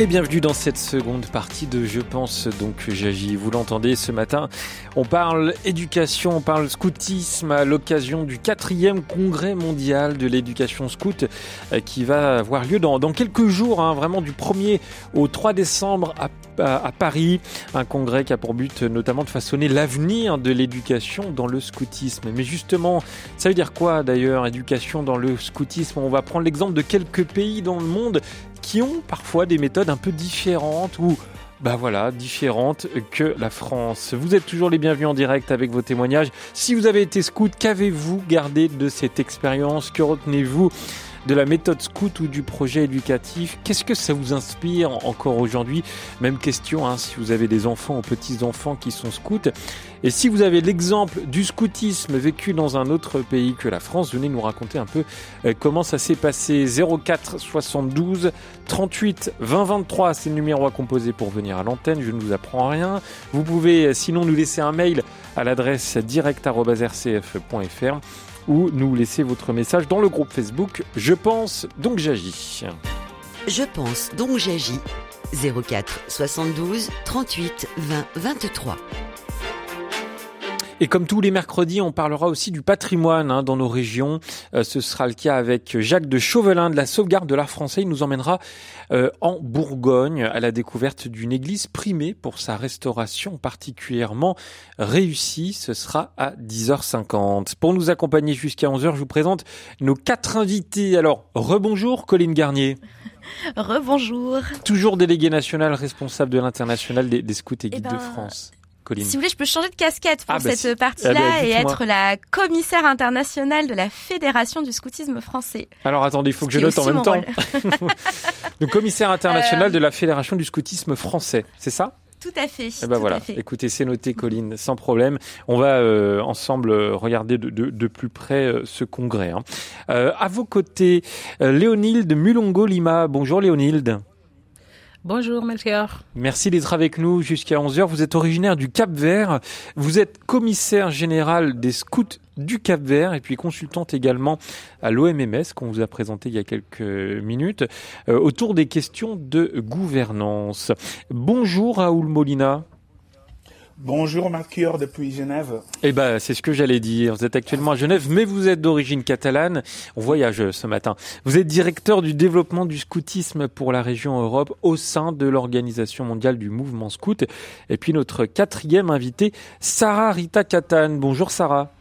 Et bienvenue dans cette seconde partie de Je pense donc j'agis. Vous l'entendez ce matin, on parle éducation, on parle scoutisme à l'occasion du quatrième congrès mondial de l'éducation scout euh, qui va avoir lieu dans, quelques jours, hein, vraiment du 1er au 3 décembre à, Paris. Un congrès qui a pour but notamment de façonner l'avenir de l'éducation dans le scoutisme. Mais justement, ça veut dire quoi d'ailleurs, éducation dans le scoutisme? On va prendre l'exemple de quelques pays dans le monde ont parfois des méthodes un peu différentes ou bah voilà, différentes que la France. Vous êtes toujours les bienvenus en direct avec vos témoignages. Si vous avez été scout, qu'avez-vous gardé de cette expérience? Que retenez-vous? De la méthode scout ou du projet éducatif Qu'est-ce que ça vous inspire encore aujourd'hui? Même question hein, si vous avez des enfants ou petits-enfants qui sont scouts. Et si vous avez l'exemple du scoutisme vécu dans un autre pays que la France, venez nous raconter un peu euh, comment ça s'est passé. 04 72 38 20 23, c'est le numéro à composer pour venir à l'antenne. Je ne vous apprends rien. Vous pouvez euh, sinon nous laisser un mail à l'adresse direct.rcf.fr ou nous laisser votre message dans le groupe Facebook Je pense donc j'agis. Je pense donc j'agis. 04 72 38 20 23. Et comme tous les mercredis, on parlera aussi du patrimoine hein, dans nos régions. Euh, ce sera le cas avec Jacques de Chauvelin de la sauvegarde de l'art français. Il nous emmènera euh, en Bourgogne à la découverte d'une église primée pour sa restauration particulièrement réussie. Ce sera à 10h50. Pour nous accompagner jusqu'à 11h, je vous présente nos quatre invités. Alors, rebonjour Colline Garnier. Rebonjour. Toujours délégué national responsable de l'international des, des scouts et guides Eh ben, de France. Si vous voulez, je peux changer de casquette pour Ah, bah, cette si. partie-là Ah, bah, et être la commissaire internationale de la Fédération du scoutisme français. Alors attendez, il faut que je note en même temps. Le commissaire international Euh, de la Fédération du scoutisme français, c'est ça? Tout à fait. Eh ben tout voilà. à fait. Écoutez, c'est noté, Colline, sans problème. On va euh, ensemble regarder de, de, de plus près euh, ce congrès. hein. Euh, à vos côtés, Léonilde Mulongo Lima. Bonjour Léonilde. Bonjour Melchior. Merci d'être avec nous jusqu'à 11h. Vous êtes originaire du Cap Vert. Vous êtes commissaire général des scouts du Cap Vert et puis consultante également à l'OMMS qu'on vous a présenté il y a quelques minutes euh, autour des questions de gouvernance. Bonjour Raoul Molina. Bonjour Melchior depuis Genève. Eh ben, c'est ce que j'allais dire. Vous êtes actuellement à Genève, mais vous êtes d'origine catalane. On voyage ce matin. Vous êtes directeur du développement du scoutisme pour la région Europe au sein de l'Organisation mondiale du mouvement scout. Et puis notre quatrième invitée, Sarah Rita Katan. Bonjour Sarah.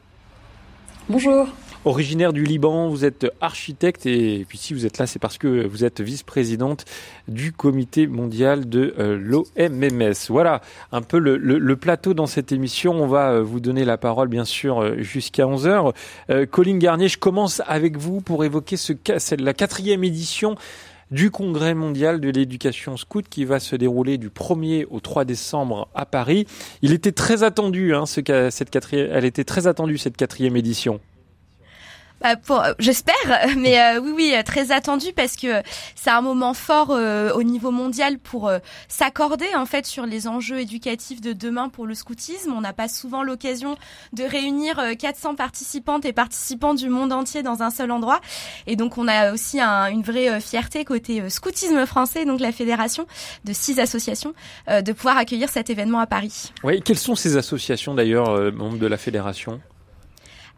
Bonjour. Originaire du Liban, vous êtes architecte et puis si vous êtes là, c'est parce que vous êtes vice-présidente du comité mondial de euh, l'OMMS. Voilà un peu le, plateau dans cette émission. On va euh, vous donner la parole bien sûr euh, jusqu'à 11h. Euh, Colline Garnier, je commence avec vous pour évoquer ce, la quatrième édition du Congrès mondial de l'éducation scout qui va se dérouler du 1er au 3 décembre à Paris. Il était très attendu, hein, ce, cette quatrième, elle était très attendue cette quatrième édition. Bah, euh, J'espère, mais euh, oui, oui, euh, très attendu parce que c'est un moment fort euh, au niveau mondial pour euh, s'accorder en fait sur les enjeux éducatifs de demain pour le scoutisme. On n'a pas souvent l'occasion de réunir euh, 400 participantes et participants du monde entier dans un seul endroit, et donc on a aussi un- une vraie euh, fierté côté euh, scoutisme français, donc la fédération de six associations, euh, de pouvoir accueillir cet événement à Paris. Oui, quelles sont ces associations d'ailleurs, euh, membres de la fédération?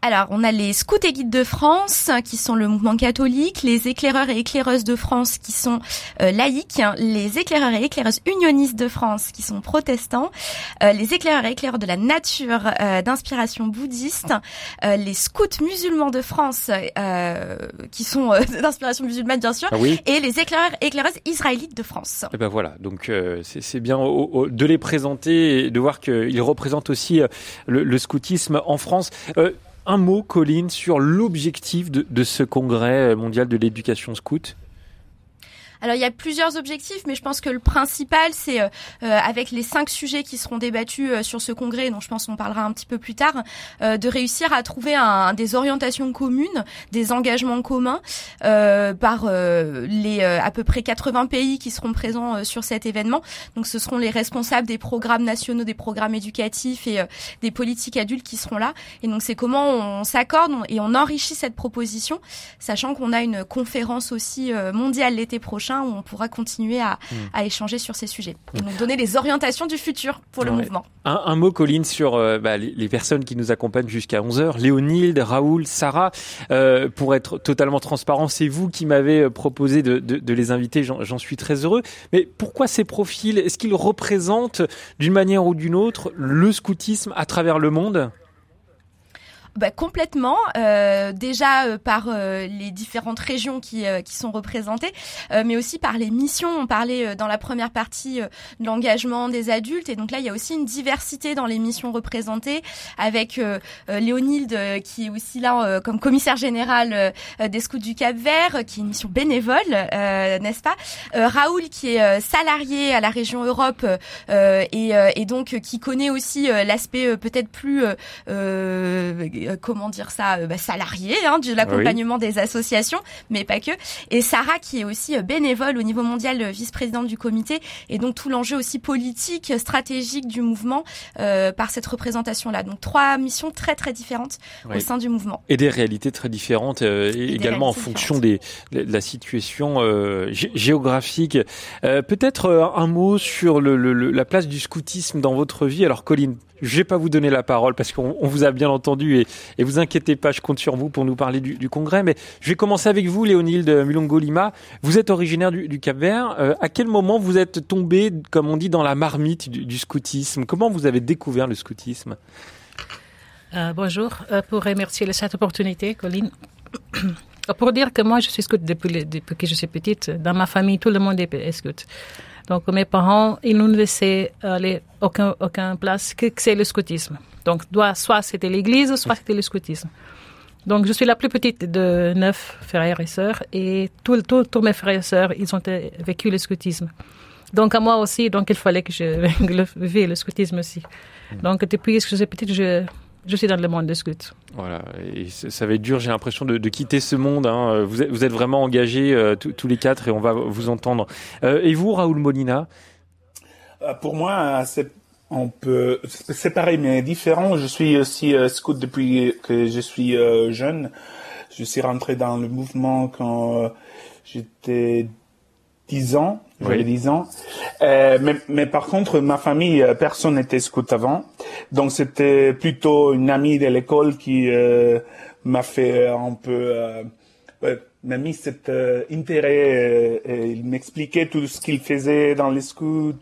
Alors, on a les Scouts et Guides de France, qui sont le mouvement catholique, les éclaireurs et éclaireuses de France, qui sont euh, laïcs, les éclaireurs et éclaireuses unionistes de France, qui sont protestants, euh, les éclaireurs et éclaireurs de la nature euh, d'inspiration bouddhiste, euh, les Scouts musulmans de France, euh, qui sont euh, d'inspiration musulmane bien sûr, Ah oui et les éclaireurs et éclaireuses israélites de France. Eh ben voilà, donc euh, c'est bien au- au- de les présenter et de voir qu'ils représentent aussi euh, le, le scoutisme en France. Un mot, Colline, sur l'objectif de, de ce congrès mondial de l'éducation scout? Alors il y a plusieurs objectifs, mais je pense que le principal, c'est euh, euh, avec les cinq sujets qui seront débattus euh, sur ce congrès, dont je pense qu'on parlera un petit peu plus tard, de réussir à trouver un, des orientations communes, des engagements communs par les à peu près 80 pays qui seront présents sur cet événement. Donc ce seront les responsables des programmes nationaux, des programmes éducatifs et des politiques adultes qui seront là. Et donc c'est comment on s'accorde et on enrichit cette proposition, sachant qu'on a une conférence aussi mondiale l'été prochain où on pourra continuer à, hmm. échanger sur ces sujets et donc donner les orientations du futur pour le mouvement. Un, mot, Colline, sur euh, bah, les, personnes qui nous accompagnent jusqu'à 11h. Léonilde, Raoul, Sarah, euh, pour être totalement transparent, c'est vous qui m'avez euh, proposé de, de les inviter, j'en suis très heureux. Mais pourquoi ces profils? Est-ce qu'ils représentent d'une manière ou d'une autre le scoutisme à travers le monde? Bah, Complètement, euh, déjà euh, par euh, les différentes régions qui, sont représentées, mais aussi par les missions. On parlait dans la première partie de l'engagement des adultes, et donc là il y a aussi une diversité dans les missions représentées, avec Léonilde qui est aussi là comme commissaire général des Scouts du Cap Vert, qui est une mission bénévole, n'est-ce pas? Raoul qui est salarié à la région Europe et, et donc qui connaît aussi l'aspect peut-être plus comment dire ça, euh, bah, salarié hein, de l'accompagnement des associations, mais pas que. Et Sarah qui est aussi euh, bénévole au niveau mondial, vice-présidente du comité, et donc tout l'enjeu aussi politique, stratégique du mouvement par cette représentation-là. Donc trois missions très très différentes au sein du mouvement. Et des réalités très différentes également en fonction des, de la situation géographique. Peut-être un mot sur le, la place du scoutisme dans votre vie. Alors Colline, je vais pas vous donner la parole parce qu'on vous a bien entendu et, et vous inquiétez pas, je compte sur vous pour nous parler du, congrès. Mais je vais commencer avec vous, Léonilde Mulongo Lima. Vous êtes originaire du, du Cap Vert. Euh, à quel moment vous êtes tombé, comme on dit, dans la marmite du, scoutisme? Comment vous avez découvert le scoutisme? Euh, Bonjour. Euh, pour remercier cette opportunité, Colline. pour dire que moi, je suis scout depuis que je suis petite. Dans ma famille, tout le monde est scout. Donc mes parents, ils nous laissaient aller aucun, aucun place que c'est le scoutisme. Donc soit c'était l'église, soit c'était le scoutisme. Donc je suis la plus petite de neuf frères et sœurs et tous tous mes frères et sœurs, ils ont vécu le scoutisme. Donc à moi aussi, donc il fallait que je vive le scoutisme aussi. Donc depuis que je suis petite, je, je suis dans le monde des scouts. Voilà, et ça va être dur, j'ai l'impression de, de, quitter ce monde. Hein. Vous, êtes, vous êtes vraiment engagés euh, tous les quatre et on va vous entendre. Euh, et vous, Raoul Molina? Euh, Pour moi, c'est on peut c'est pareil mais différent. Je suis aussi scout depuis que je suis jeune. Je suis rentré dans le mouvement quand j'étais 10 ans, j'avais 10 ans. Euh, mais, mais, par contre, ma famille, euh, personne n'était scout avant. Donc c'était plutôt une amie de l'école qui euh, m'a fait un peu... Euh, m'a mis cet intérêt et il m'expliquait tout ce qu'il faisait dans les scouts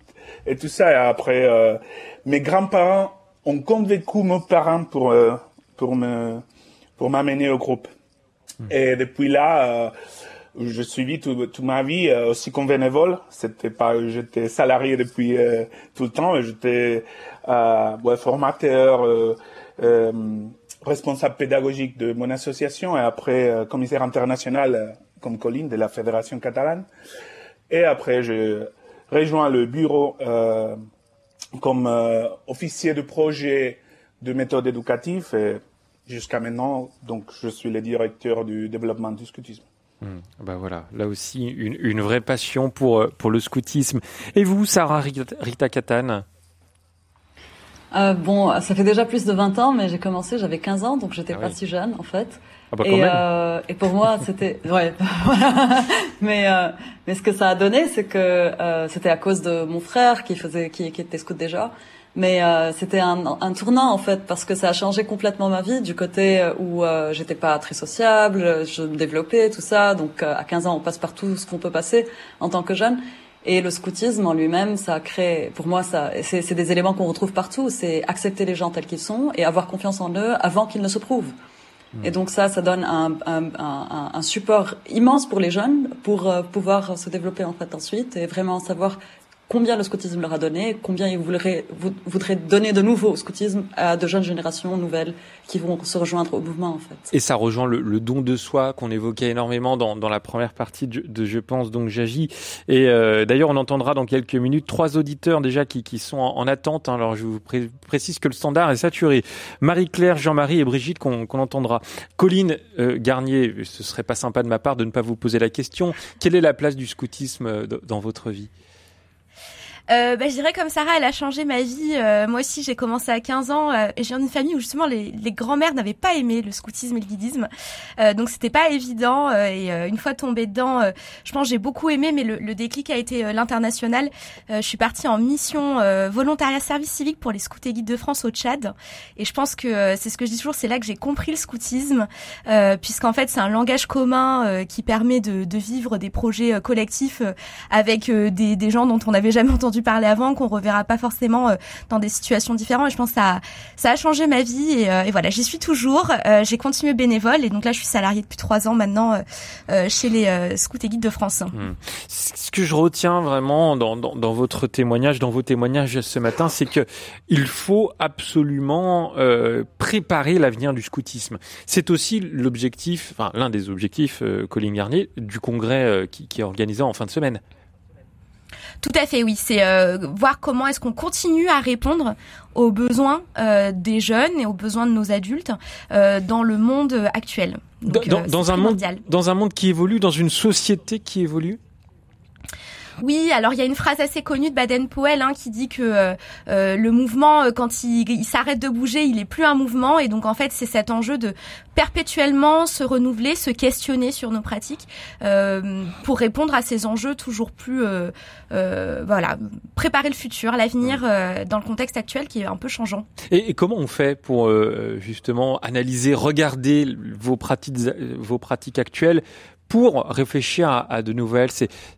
et tout ça. Et après, mes grands-parents ont convaincu mes parents pour, pour me pour m'amener au groupe. Hmm. Et depuis là je suivi toute ma vie euh, aussi comme bénévole. C'était pas, j'étais salarié depuis euh, tout le temps. J'étais euh, ouais, formateur, euh, responsable pédagogique de mon association et après commissaire international comme Colline de la fédération catalane. Et après, j'ai rejoint le bureau comme officier de projet de méthode éducative et jusqu'à maintenant, donc je suis le directeur du développement du scoutisme. Hmm. Bah voilà, là aussi une, une, vraie passion pour, euh, pour le scoutisme. Et vous, Sarah Rita Katane euh, Bon, ça fait déjà plus de 20 ans, mais j'ai commencé, j'avais 15 ans, donc j'étais ah pas si jeune en fait. Ah bah et, euh, et pour moi, c'était ouais. mais euh, mais ce que ça a donné, c'est que euh, c'était à cause de mon frère qui faisait qui, qui était scout déjà mais euh, c'était un, un, tournant en fait parce que ça a changé complètement ma vie du côté euh, où euh, j'étais pas très sociable, je me développais tout ça. Donc à 15 ans, on passe par tout ce qu'on peut passer en tant que jeune. Et le scoutisme en lui-même, ça crée, pour moi, ça, c'est des éléments qu'on retrouve partout. C'est accepter les gens tels qu'ils sont et avoir confiance en eux avant qu'ils ne se prouvent. Mmh. Et donc ça, ça donne un, un, un, un, support immense pour les jeunes pour pouvoir se développer en fait ensuite et vraiment savoir combien le scoutisme leur a donné, combien ils voudraient, voudraient donner de nouveau au scoutisme à de jeunes générations nouvelles qui vont se rejoindre au mouvement en fait. Et ça rejoint le, don de soi qu'on évoquait énormément dans, dans, la première partie de, Je pense donc j'agis. Et euh, d'ailleurs on entendra dans quelques minutes trois auditeurs déjà qui, qui sont en, attente. Hein. Alors je vous précise que le standard est saturé. Marie-Claire, Jean-Marie et Brigitte qu'on entendra. Colline euh, Garnier, ce serait pas sympa de ma part de ne pas vous poser la question. Quelle est la place du scoutisme euh, dans votre vie? Euh, bah, je dirais comme Sarah, elle a changé ma vie. Euh, moi aussi, j'ai commencé à 15 ans euh, et j'ai une famille où justement les, les grands-mères n'avaient pas aimé le scoutisme et le guidisme, euh, donc c'était pas évident. et une fois tombée dedans, je pense j'ai beaucoup aimé, mais le, le déclic a été l'international. je suis partie en mission volontariat service civique pour les scouts et guides de France au Tchad, et je pense que c'est ce que je dis toujours, c'est là que j'ai compris le scoutisme, puisqu'en fait c'est un langage commun qui permet de, de, vivre des projets collectifs avec des, des gens dont on n'avait jamais entendu parler avant, qu'on reverra pas forcément euh, dans des situations différentes. Et je pense que ça, a, ça a changé ma vie et, euh, voilà, j'y suis toujours. Euh, j'ai continué bénévole et donc là, je suis salariée depuis trois ans maintenant chez les Scouts et Guides de France. Hmm. Ce que je retiens vraiment dans, dans, votre témoignage, dans vos témoignages ce matin, c'est que il faut absolument préparer l'avenir du scoutisme. C'est aussi l'objectif, enfin l'un des objectifs, Colin Garnier, du congrès qui est organisé en fin de semaine. Tout à fait, oui. C'est euh, voir comment est-ce qu'on continue à répondre aux besoins euh, des jeunes et aux besoins de nos adultes euh, dans le monde actuel. dans, un monde, dans un monde qui évolue, dans une société qui évolue? Oui, alors il y a une phrase assez connue de Baden-Powell hein, qui dit que euh, euh le mouvement, euh, quand il, il s'arrête de bouger, il est plus un mouvement. Et donc en fait, c'est cet enjeu de perpétuellement se renouveler, se questionner sur nos pratiques euh, pour répondre à ces enjeux toujours plus, euh, voilà, préparer le futur, l'avenir dans le contexte actuel qui est un peu changeant. Et, et comment on fait pour justement analyser, regarder vos pratiques, vos pratiques actuelles pour réfléchir à, à de nouvelles.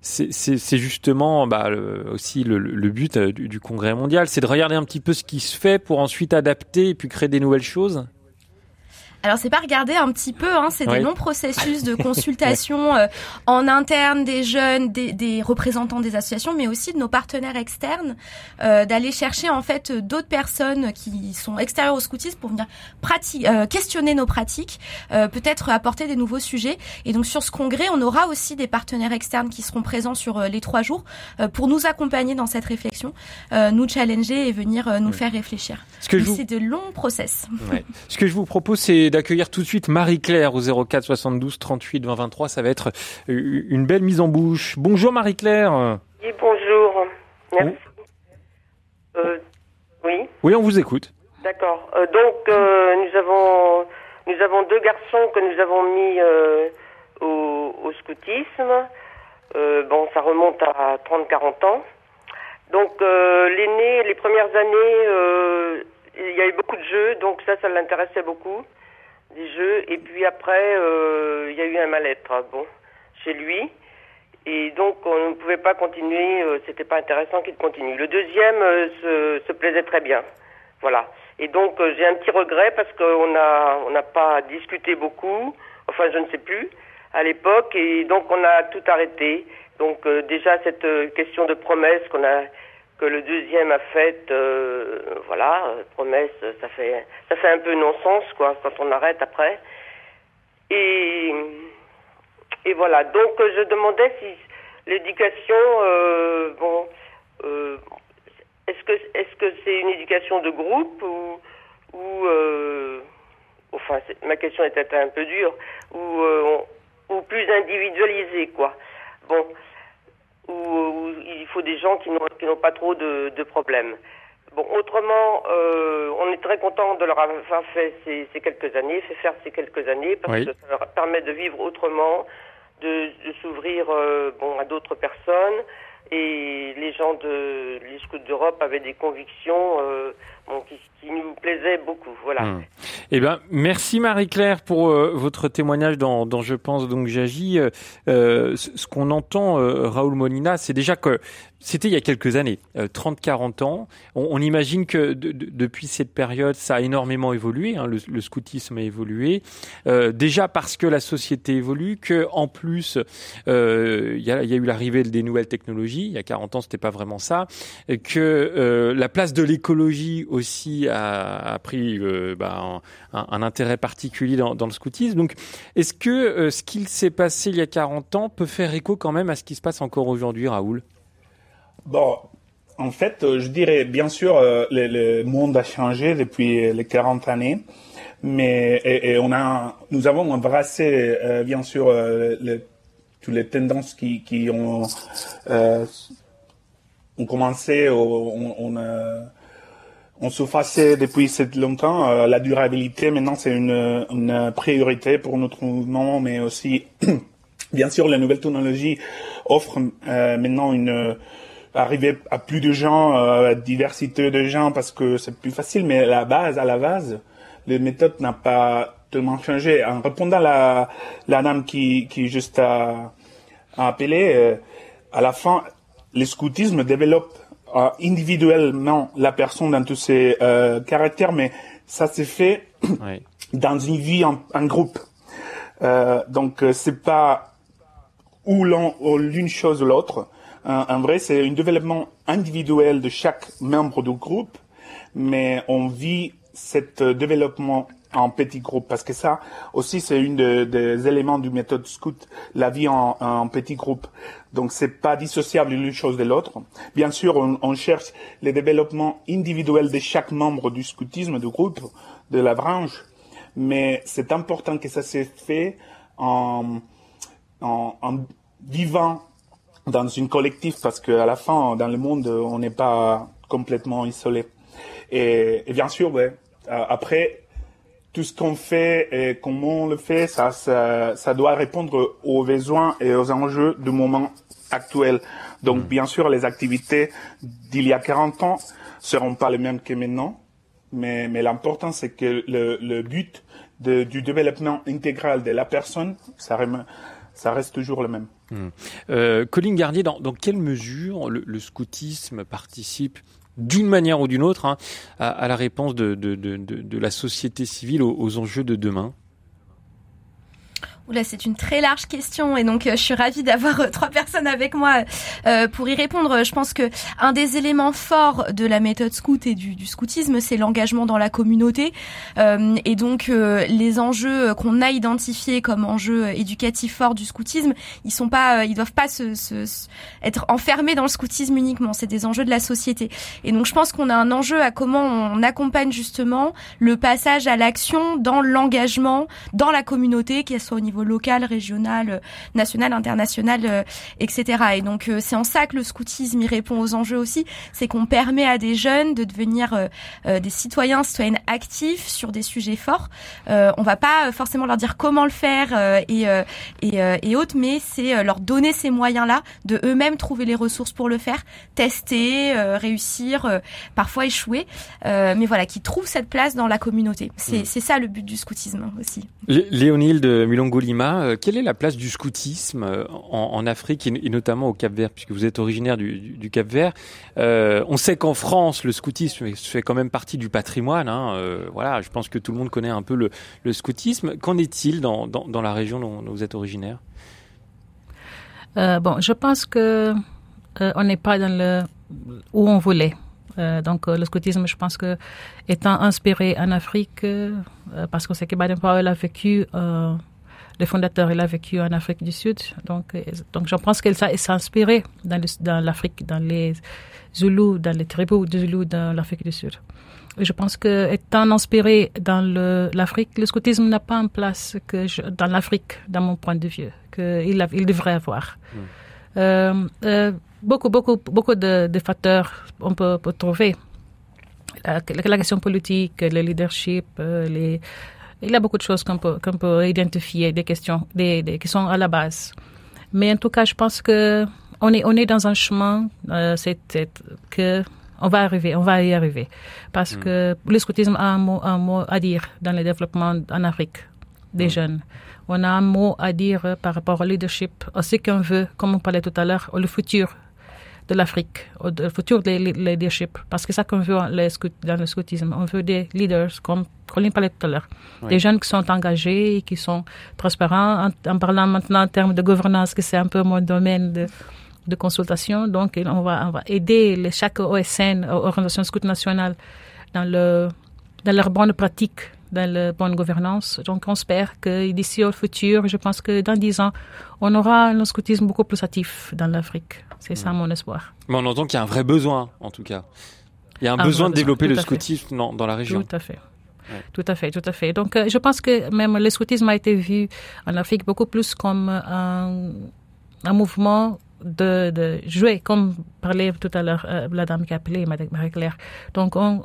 C'est justement bah, aussi le, le but euh, du, du, congrès mondial, c'est de regarder un petit peu ce qui se fait pour ensuite adapter et puis créer des nouvelles choses. Alors c'est pas regarder un petit peu, hein, c'est des longs processus de consultation euh, en interne des jeunes, des, des, représentants des associations, mais aussi de nos partenaires externes, euh, d'aller chercher en fait d'autres personnes qui sont extérieures au scoutisme pour venir pratiquer, euh, questionner nos pratiques, euh, peut-être apporter des nouveaux sujets. Et donc sur ce congrès, on aura aussi des partenaires externes qui seront présents sur les trois jours pour nous accompagner dans cette réflexion, nous challenger et venir nous faire réfléchir. C'est de longs process. Ouais. Ce que je vous propose, c'est d'accueillir tout de suite Marie-Claire au 04 72 38 20 23. Ça va être euh, une belle mise en bouche. Bonjour Marie-Claire. Oui, bonjour. Merci. Euh, oui. Oui, on vous écoute. D'accord. Euh, donc, nous avons nous avons deux garçons que nous avons mis au, au, scoutisme. bon, ça remonte à 30-40 ans. Donc, l'aîné, les premières années, il y a eu beaucoup de jeux, donc ça, ça l'intéressait beaucoup des jeux. Et puis après, euh, il y a eu un mal-être, bon, chez lui. Et donc, on ne pouvait pas continuer, euh, c'était pas intéressant qu'il continue. Le deuxième euh, se, se, plaisait très bien. Voilà. Et donc, j'ai un petit regret parce qu'on a, on n'a pas discuté beaucoup, enfin, je ne sais plus, à l'époque, et donc on a tout arrêté. Donc, déjà, cette question de promesse qu'on a, que le deuxième a faite, euh, voilà, euh, promesse, ça fait, ça fait un peu non-sens, quoi, quand on arrête après. Et, et voilà. Donc, je demandais si l'éducation, euh, bon, euh, est-ce que, est-ce que c'est une éducation de groupe ou, ou euh, enfin, ma question était un peu dure, ou, ou plus individualisée, quoi. Bon où, il faut des gens qui n'ont pas trop de, de, problèmes. Bon, autrement, euh, on est très content de leur avoir fait ces, ces, quelques années, fait faire ces quelques années, parce que ça leur permet de vivre autrement, de, de s'ouvrir euh, bon, à d'autres personnes. Et les gens de les scouts d'Europe avaient des convictions euh, qui, nous plaisait beaucoup. Voilà. Hmm. Eh ben, merci Marie-Claire pour euh, votre témoignage dans, Je pense donc j'agis. Euh, euh ce qu'on entend, Raoul Molina, c'est déjà que c'était il y a quelques années, 30-40 ans. On, imagine que depuis cette période, ça a énormément évolué. Hein, le, le, scoutisme a évolué. déjà parce que la société évolue, que en plus, il y, a, eu l'arrivée des nouvelles technologies. Il y a 40 ans, c'était pas vraiment ça. Que la place de l'écologie aussi a, pris bah, un, intérêt particulier dans, le scoutisme. Donc, est-ce que euh, ce qu'il s'est passé il y a 40 ans peut faire écho quand même à ce qui se passe encore aujourd'hui, Raoul? Bon, en fait, euh, je dirais, bien sûr, euh, le, monde a changé depuis les 40 années, mais et, on a, nous avons embrassé, bien sûr, toutes les tendances qui, ont, commencé, on se depuis longtemps. Euh, la durabilité, maintenant, c'est une, une, priorité pour notre mouvement, mais aussi, bien sûr, la nouvelle technologie offre euh, maintenant une arriver à plus de gens, euh, diversité de gens, parce que c'est plus facile. Mais la base, à la base, les méthodes n'a pas tellement changé. En répondant à la, la dame qui, qui juste a, a appelé, euh, à la fin, le scoutisme développe euh, individuellement la personne dans tous ses euh, caractères, mais ça s'est fait dans une vie en, en groupe. Euh, donc euh, c'est pas ou l'une chose ou l'autre. en vrai, c'est un développement individuel de chaque membre du groupe, mais on vit cet développement en petit groupe parce que ça aussi c'est une des éléments du méthode scout la vie en, en petit groupe. Donc c'est pas dissociable l'une chose de l'autre. Bien sûr on, on, cherche le développement individuel de chaque membre du scoutisme du groupe de la branche mais c'est important que ça s'est fait en, en, en vivant dans une collectif parce qu'à la fin dans le monde on n'est pas complètement isolé. Et, et bien sûr ouais après tout ce qu'on fait et comment on le fait, ça, ça, ça, doit répondre aux besoins et aux enjeux du moment actuel. Donc, mm. bien sûr, les activités d'il y a 40 ans seront pas les mêmes que maintenant, mais, mais l'important, c'est que le, le but de, du développement intégral de la personne, ça, ça reste toujours le même. Mm. Euh, Colline Garnier, dans, dans quelle mesure le, le scoutisme participe d'une manière ou d'une autre hein, à, la réponse de, de, de, de, la société civile aux enjeux de demain Oula, c'est une très large question et donc euh, je suis ravie d'avoir euh, trois personnes avec moi euh, pour y répondre. Je pense que un des éléments forts de la méthode scout et du, du scoutisme, c'est l'engagement dans la communauté et donc les enjeux qu'on a identifiés comme enjeux éducatifs forts du scoutisme, ils sont pas, ils doivent pas se, se, être enfermés dans le scoutisme uniquement. C'est des enjeux de la société et donc je pense qu'on a un enjeu à comment on accompagne justement le passage à l'action dans l'engagement dans la communauté, qu'elle soit au niveau local, régional, euh, national, international, euh, etc. Et donc euh, c'est en ça que le scoutisme y répond aux enjeux aussi, c'est qu'on permet à des jeunes de devenir des citoyens, citoyennes actifs sur des sujets forts. on va pas forcément leur dire comment le faire et, et, et autres, mais c'est leur donner ces moyens-là, de eux-mêmes trouver les ressources pour le faire, tester, réussir, parfois échouer, mais voilà, qui trouvent cette place dans la communauté. C'est mmh. ça le but du scoutisme aussi. Léonille de Mulongo Euh, quelle est la place du scoutisme euh, en, Afrique et, notamment au Cap Vert, puisque vous êtes originaire du, Cap Vert euh, On sait qu'en France, le scoutisme fait quand même partie du patrimoine. Hein, voilà, je pense que tout le monde connaît un peu le, scoutisme. Qu'en est-il dans, la région dont, vous êtes originaire? Bon, je pense que on n'est pas dans le où on voulait. donc le scoutisme, je pense que étant inspiré en Afrique, parce qu'on sait que Baden-Powell a vécu le fondateur, il a vécu en Afrique du Sud. Donc, euh, donc je pense qu'elle s'est inspirée dans, dans l'Afrique, dans les Zoulous, dans les tribus de Zoulous dans l'Afrique du Sud. Et je pense que étant inspiré dans l'Afrique, le, scoutisme n'a pas en place que dans l'Afrique, dans mon point de vue, qu'il il devrait avoir. Hmm. Euh, euh, beaucoup, beaucoup, beaucoup de, de facteurs on peut, peut trouver. La, la, question politique, le leadership, les, il y a beaucoup de choses qu'on peut, qu'on peut identifier, des questions, des, des, qui sont à la base. Mais en tout cas, je pense que on est, on est dans un chemin, euh, c'est, que on va arriver, on va y arriver. Parce que le scoutisme a un mot, un mot à dire dans le développement en Afrique des jeunes. On a un mot à dire par rapport au leadership, à ce qu'on veut, comme on parlait tout à l'heure, le futur de l'Afrique, au le futur des leadership. Parce que c'est ça qu'on veut dans le scoutisme. On veut des leaders, comme Colin parlait tout à l'heure. Des jeunes qui sont engagés, qui sont transparents. En, parlant maintenant en termes de gouvernance, que c'est un peu mon domaine de, de consultation. Donc, on va, on va aider les, chaque OSN, Organisation Scout Nationale, dans, le, dans leur bonne pratique dans la bonne gouvernance. Donc, on espère que d'ici au futur, je pense que dans dix ans, on aura un scoutisme beaucoup plus actif dans l'Afrique. C'est ça mon espoir. Mais on entend qu'il y a un vrai besoin, en tout cas. Il y a un, besoin de développer le scoutisme dans, dans, la région. Tout à fait. Tout à fait, tout à fait. Donc, euh, je pense que même le scoutisme a été vu en Afrique beaucoup plus comme un, un mouvement de, jouer, comme parlait tout à l'heure euh, la dame qui a appelé, Marie-Claire. Donc, on,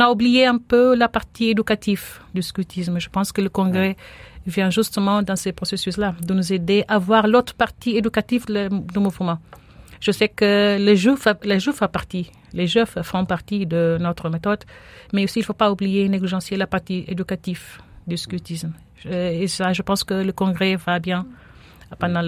a oublié un peu la partie éducative du scoutisme. Je pense que le congrès vient justement dans ces processus-là, de nous aider à voir l'autre partie éducative du mouvement. Je sais que les jeux, les jeux font partie, les jeux font partie de notre méthode, mais aussi il ne faut pas oublier, négliger la partie éducative du scoutisme. Et ça, je pense que le congrès va bien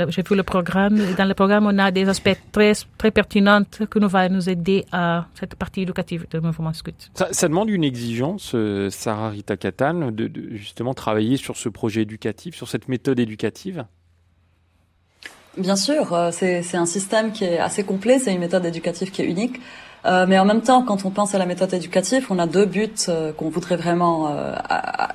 j'ai vu le programme. Dans le programme, on a des aspects très, très pertinents qui nous va nous aider à cette partie éducative du mouvement scout. Ça, demande une exigence, euh, Sarah Rita Katan, de, justement travailler sur ce projet éducatif, sur cette méthode éducative? Bien sûr, euh, c'est un système qui est assez complet, c'est une méthode éducative qui est unique. Euh, mais en même temps, quand on pense à la méthode éducative, on a deux buts qu'on voudrait vraiment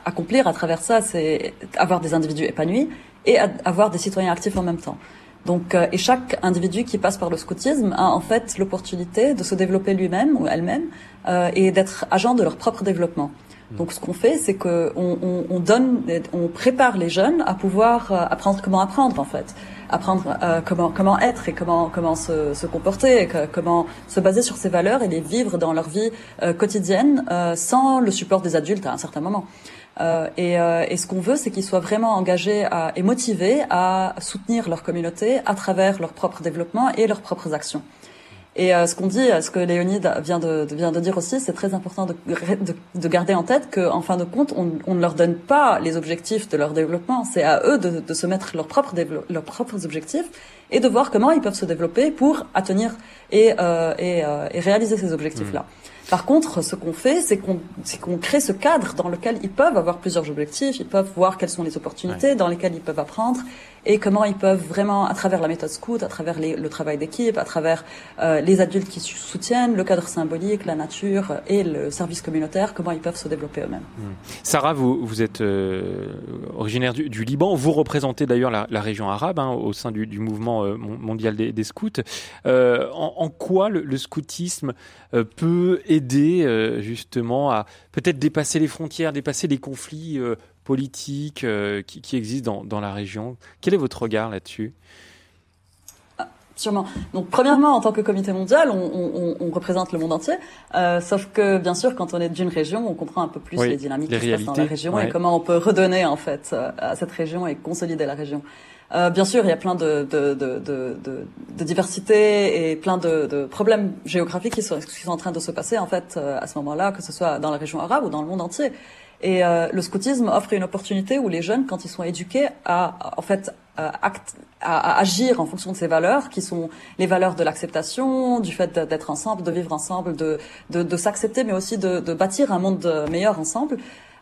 accomplir à travers ça. C'est avoir des individus épanouis et avoir des citoyens actifs en même temps. Donc, euh, et chaque individu qui passe par le scoutisme a en fait l'opportunité de se développer lui-même ou elle-même euh, et d'être agent de leur propre développement. Hmm. Donc, ce qu'on fait, c'est que on, on, on, donne, on prépare les jeunes à pouvoir euh, apprendre comment apprendre en fait, apprendre euh, comment comment être et comment comment se, se comporter, et comment se baser sur ces valeurs et les vivre dans leur vie euh, quotidienne sans le support des adultes à un certain moment. Euh, et, euh, et, ce qu'on veut, c'est qu'ils soient vraiment engagés à, et motivés à soutenir leur communauté à travers leur propre développement et leurs propres actions. Et euh, ce qu'on dit, ce que Léonide vient de, vient de dire aussi, c'est très important de, de, de garder en tête qu'en fin de compte, on, on, ne leur donne pas les objectifs de leur développement. C'est à eux de, se mettre leurs propres, leurs propres objectifs et de voir comment ils peuvent se développer pour atteindre et, euh, et, et réaliser ces objectifs-là. Mmh. Par contre, ce qu'on fait, c'est qu'on crée ce cadre dans lequel ils peuvent avoir plusieurs objectifs, ils peuvent voir quelles sont les opportunités dans lesquelles ils peuvent apprendre et comment ils peuvent vraiment, à travers la méthode scout, à travers le travail d'équipe, à travers euh, les adultes qui soutiennent, le cadre symbolique, la nature et le service communautaire, comment ils peuvent se développer eux-mêmes. Hmm. Sarah, vous, êtes euh, originaire du, Liban, vous représentez d'ailleurs la, région arabe hein, au sein du, mouvement euh, mondial des, scouts. Euh, en, quoi le, scoutisme euh, peut aider justement à peut-être dépasser les frontières, dépasser les conflits politique euh, qui, qui existent dans, dans, la région. Quel est votre regard là-dessus? Sûrement. Donc, premièrement, en tant que comité mondial, on, on, on représente le monde entier. Euh, sauf que, bien sûr, quand on est d'une région, on comprend un peu plus les dynamiques qui se passent dans la région et comment on peut redonner en fait euh, à cette région et consolider la région. Euh, bien sûr, il y a plein de, de, de, de, de diversité et plein de, problèmes géographiques qui sont, qui sont en train de se passer en fait à ce moment-là, que ce soit dans la région arabe ou dans le monde entier. Et euh, le scoutisme offre une opportunité où les jeunes, quand ils sont éduqués, à en fait acte, à, agir en fonction de ces valeurs, qui sont les valeurs de l'acceptation, du fait d'être ensemble, de vivre ensemble, de, de, de s'accepter, mais aussi de, de, bâtir un monde meilleur ensemble.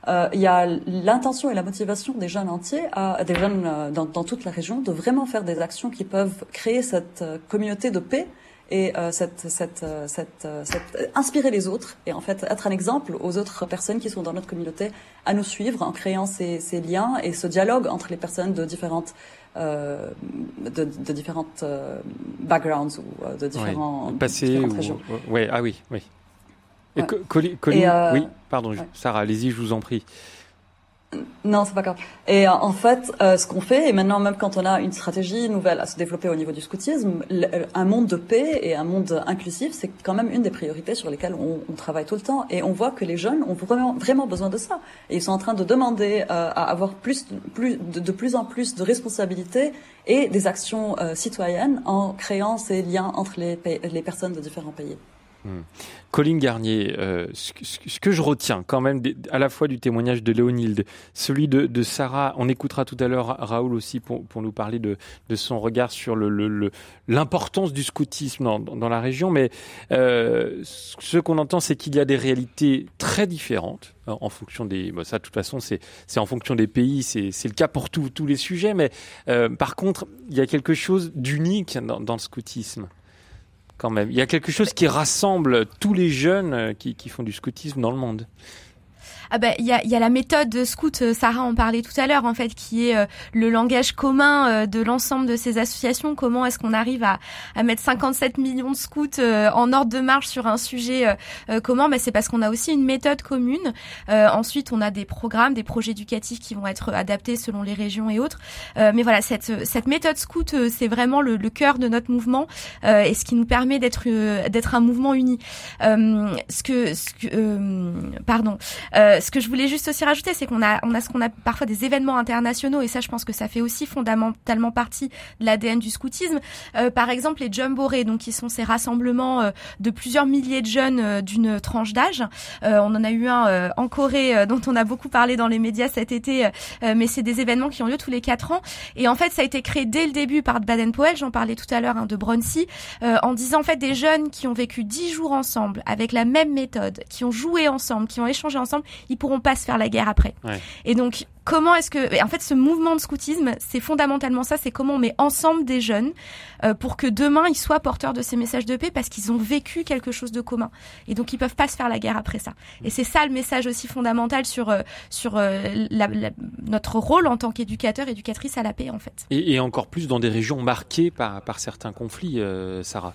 Euh, il y a l'intention et la motivation des jeunes entiers, à, des jeunes euh, dans, dans, toute la région, de vraiment faire des actions qui peuvent créer cette euh, communauté de paix et euh, cette, cette, euh, cette, euh, cette, inspirer les autres et en fait être un exemple aux autres personnes qui sont dans notre communauté à nous suivre en créant ces, ces liens et ce dialogue entre les personnes de différentes euh, de, de, différentes backgrounds ou de différents passés ou, ouais ah oui oui. Et, et oui pardon Sarah allez-y je vous en prie non, c'est pas grave. Et euh, en fait, euh, ce qu'on fait, et maintenant même quand on a une stratégie nouvelle à se développer au niveau du scoutisme, euh, un monde de paix et un monde inclusif, c'est quand même une des priorités sur lesquelles on, travaille tout le temps. Et on voit que les jeunes ont vraiment, besoin de ça. Et ils sont en train de demander à avoir plus, plus de, de, plus en plus de responsabilités et des actions citoyennes en créant ces liens entre les, les personnes de différents pays. Hmm. Colline Garnier, euh, ce, que je retiens quand même à la fois du témoignage de Léonilde, celui de, Sarah, on écoutera tout à l'heure Raoul aussi pour, nous parler de, son regard sur l'importance du scoutisme dans, la région, mais euh, ce qu'on entend c'est qu'il y a des réalités très différentes en fonction des... ça de toute façon c'est en fonction des pays, c'est le cas pour tous les sujets, mais euh, par contre il y a quelque chose d'unique dans le scoutisme quand même. Il y a quelque chose qui rassemble tous les jeunes euh, qui, qui font du scoutisme dans le monde ah ben il y a, y a la méthode de scout, euh, Sarah en parlait tout à l'heure en fait, qui est euh, le langage commun euh, de l'ensemble de ces associations. Comment est-ce qu'on arrive à, à mettre 57 millions de scouts en ordre de marche sur un sujet commun? Ben, c'est parce qu'on a aussi une méthode commune. ensuite, on a des programmes, des projets éducatifs qui vont être adaptés selon les régions et autres. mais voilà, cette, cette méthode scout, c'est vraiment le, le, cœur de notre mouvement et ce qui nous permet d'être d'être un mouvement uni. ce que, ce que pardon. Euh, ce que je voulais juste aussi rajouter, c'est qu'on a, on a ce qu'on a parfois des événements internationaux, et ça, je pense que ça fait aussi fondamentalement partie de l'ADN du scoutisme. Euh, par exemple, les Jumboree, donc qui sont ces rassemblements euh, de plusieurs milliers de jeunes d'une tranche d'âge. on en a eu un en Corée, dont on a beaucoup parlé dans les médias cet été, mais c'est des événements qui ont lieu tous les quatre ans. Et en fait, ça a été créé dès le début par Baden-Powell, j'en parlais tout à l'heure, hein, de Bronsey, en disant en fait des jeunes qui ont vécu dix jours ensemble avec la même méthode, qui ont joué ensemble, qui ont échangé ensemble, ils pourront pas se faire la guerre après. Et donc, comment est-ce que, en fait, ce mouvement de scoutisme, c'est fondamentalement ça, c'est comment on met ensemble des jeunes euh, pour que demain ils soient porteurs de ces messages de paix parce qu'ils ont vécu quelque chose de commun. Et donc, ils peuvent pas se faire la guerre après ça. Et c'est ça le message aussi fondamental sur euh, sur euh, notre rôle en tant qu'éducateur, éducatrice à la paix, en fait. Et, et, encore plus dans des régions marquées par par certains conflits, Sarah.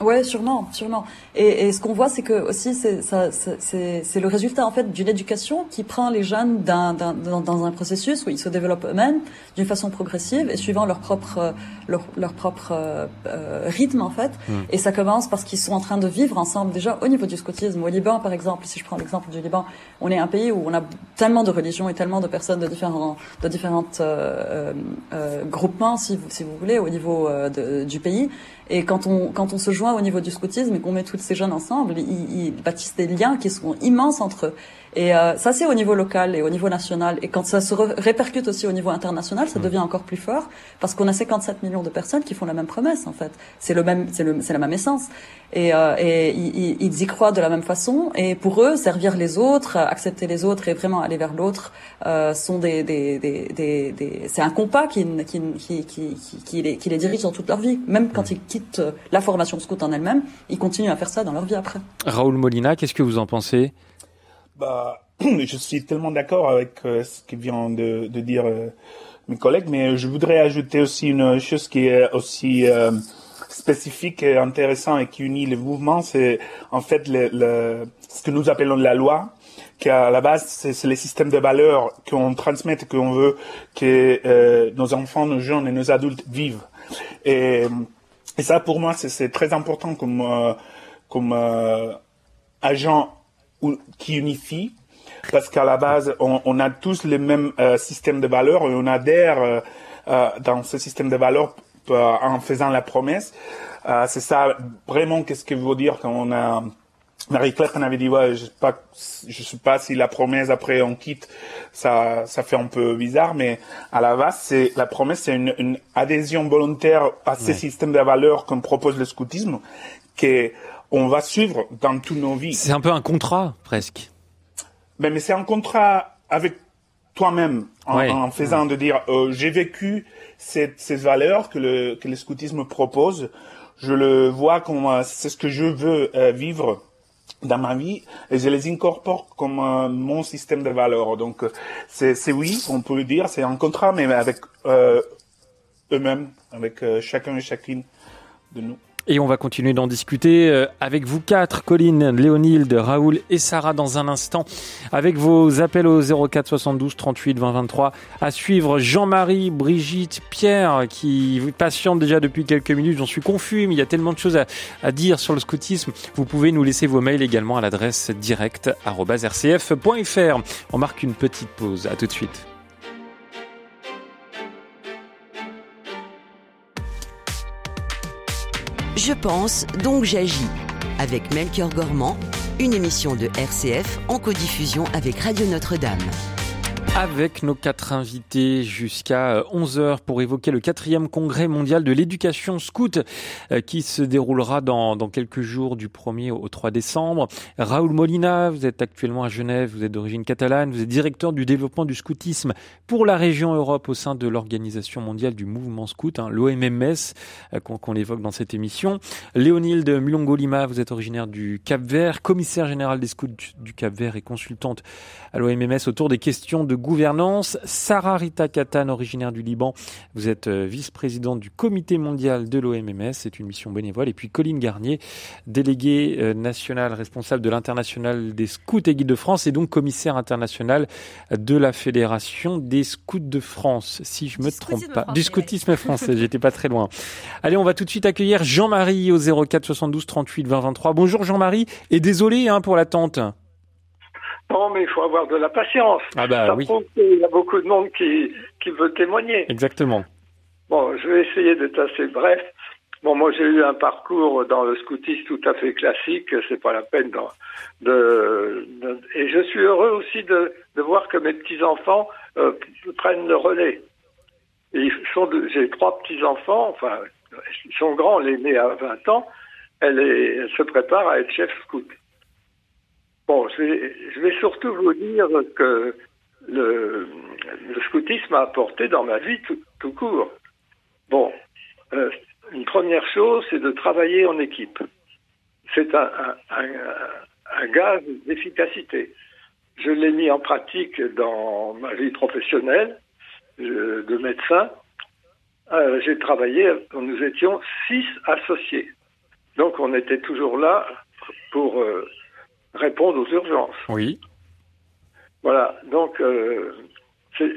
Ouais, sûrement, sûrement. Et, et ce qu'on voit, c'est que aussi, c'est, le résultat en fait d'une éducation qui prend les jeunes d'un, dans, un processus où ils se développent eux-mêmes d'une façon progressive et suivant leur propre, leur, leur propre euh, rythme en fait. Hmm. Et ça commence parce qu'ils sont en train de vivre ensemble déjà au niveau du scoutisme. Au Liban, par exemple, si je prends l'exemple du Liban, on est un pays où on a tellement de religions et tellement de personnes de différents, de différentes euh, euh, groupements, si vous, si vous voulez, au niveau de, du pays. Et quand on, quand on se joint au niveau du scoutisme et qu'on met tous ces jeunes ensemble, ils, ils, bâtissent des liens qui sont immenses entre eux. Et euh, ça, c'est au niveau local et au niveau national. Et quand ça se répercute aussi au niveau international, ça mmh. devient encore plus fort parce qu'on a 57 millions de personnes qui font la même promesse, en fait. C'est le même, c'est le, c'est la même essence. Et, euh, et ils, ils, y croient de la même façon. Et pour eux, servir les autres, accepter les autres et vraiment aller vers l'autre, euh, sont des, des, des, des, des c'est un compas qui, qui, qui, qui, qui, les, qui les dirige dans toute leur vie. Même quand mmh. ils quittent la formation scout en elle-même, ils continuent à faire ça dans leur vie après. Raoul Molina, qu'est-ce que vous en pensez? Bah, je suis tellement d'accord avec euh, ce que vient de, de dire euh, mes collègues, mais je voudrais ajouter aussi une chose qui est aussi euh, spécifique et intéressant et qui unit les mouvements, c'est en fait le, le, ce que nous appelons la loi, qui à la base c'est les systèmes de valeurs qu'on transmet, qu'on veut que nos enfants, nos jeunes et nos adultes vivent. Et, et ça pour moi c'est très important comme comme agent qui unifie, parce qu'à la base, on, on, a tous les mêmes euh, systèmes de valeurs et on adhère euh, euh dans ce système de valeurs euh, en faisant la promesse. Euh, c'est ça vraiment qu'est-ce que veut dire quand on a Marie-Claire on avait dit ouais je sais pas je sais pas si la promesse après on quitte ça ça fait un peu bizarre mais à la base c'est la promesse c'est une, une, adhésion volontaire à ces systèmes de valeurs qu'on propose le scoutisme qui on va suivre dans toutes nos vies. C'est un peu un contrat, presque. Mais, mais c'est un contrat avec toi-même, en, faisant de dire, euh, j'ai vécu cette, ces valeurs que le, que le scoutisme propose, je le vois comme euh, c'est ce que je veux euh, vivre dans ma vie et je les incorpore comme mon système de valeurs. Donc c'est oui, on peut le dire, c'est un contrat, mais avec eux-mêmes, avec chacun et chacune de nous. Et on va continuer d'en discuter euh, avec vous quatre, Colline, Léonilde, Raoul et Sarah dans un instant, avec vos appels au 04 72 38 20 23. À suivre Jean-Marie, Brigitte, Pierre, qui patientent déjà depuis quelques minutes. J'en suis confus, mais il y a tellement de choses à, à, dire sur le scoutisme. Vous pouvez nous laisser vos mails également à l'adresse direct.rcf.fr. On marque une petite pause. À tout de suite. Je pense, donc j'agis. Avec Melchior Gormand, une émission de RCF en codiffusion avec Radio Notre-Dame avec nos quatre invités jusqu'à 11h euh, pour évoquer le quatrième congrès mondial de l'éducation scout euh, qui se déroulera dans, dans, quelques jours du 1er au 3 décembre. Raoul Molina, vous êtes actuellement à Genève, vous êtes d'origine catalane, vous êtes directeur du développement du scoutisme pour la région Europe au sein de l'Organisation mondiale du mouvement scout, hein, l'OMMS, euh, qu'on évoque dans cette émission. Léonilde Mulongo-Lima, vous êtes originaire du Cap-Vert, commissaire général des scouts du Cap-Vert et consultante à l'OMMS autour des questions de gouvernance. Sarah Rita Katan, originaire du Liban, vous êtes euh, vice-présidente du comité mondial de l'OMMS, c'est une mission bénévole. Et puis Colline Garnier, déléguée euh, nationale responsable de l'international des scouts et guides de France et donc commissaire international de la Fédération des scouts de France, si je me trompe pas. du scoutisme français, j'étais pas très loin. Allez, on va tout de suite accueillir Jean-Marie au 04 72 38 20 23. Bonjour Jean-Marie et désolé hein, pour l'attente. Non, mais il faut avoir de la patience. Ah bah Ça oui. prouve qu'il y a beaucoup de monde qui, qui veut témoigner. Exactement. Bon, je vais essayer d'être assez bref. Bon, moi, j'ai eu un parcours dans le scoutisme tout à fait classique. C'est pas la peine de, de, de- et je suis heureux aussi de, de voir que mes petits enfants euh, prennent le relais. Et ils sont, j'ai trois petits enfants. Enfin, ils sont grands. L'aîné a 20 ans. Elle, est, elle se prépare à être chef scout. Bon, je vais, surtout vous dire que le, le scoutisme a apporté dans ma vie tout, tout court. Bon, euh, une première chose, c'est de travailler en équipe. C'est un, un, un, un gage d'efficacité. Je l'ai mis en pratique dans ma vie professionnelle je- de médecin. Euh, J'ai travaillé, nous étions six associés. Donc on était toujours là pour euh, répondre aux urgences. Oui. Voilà, donc euh, euh,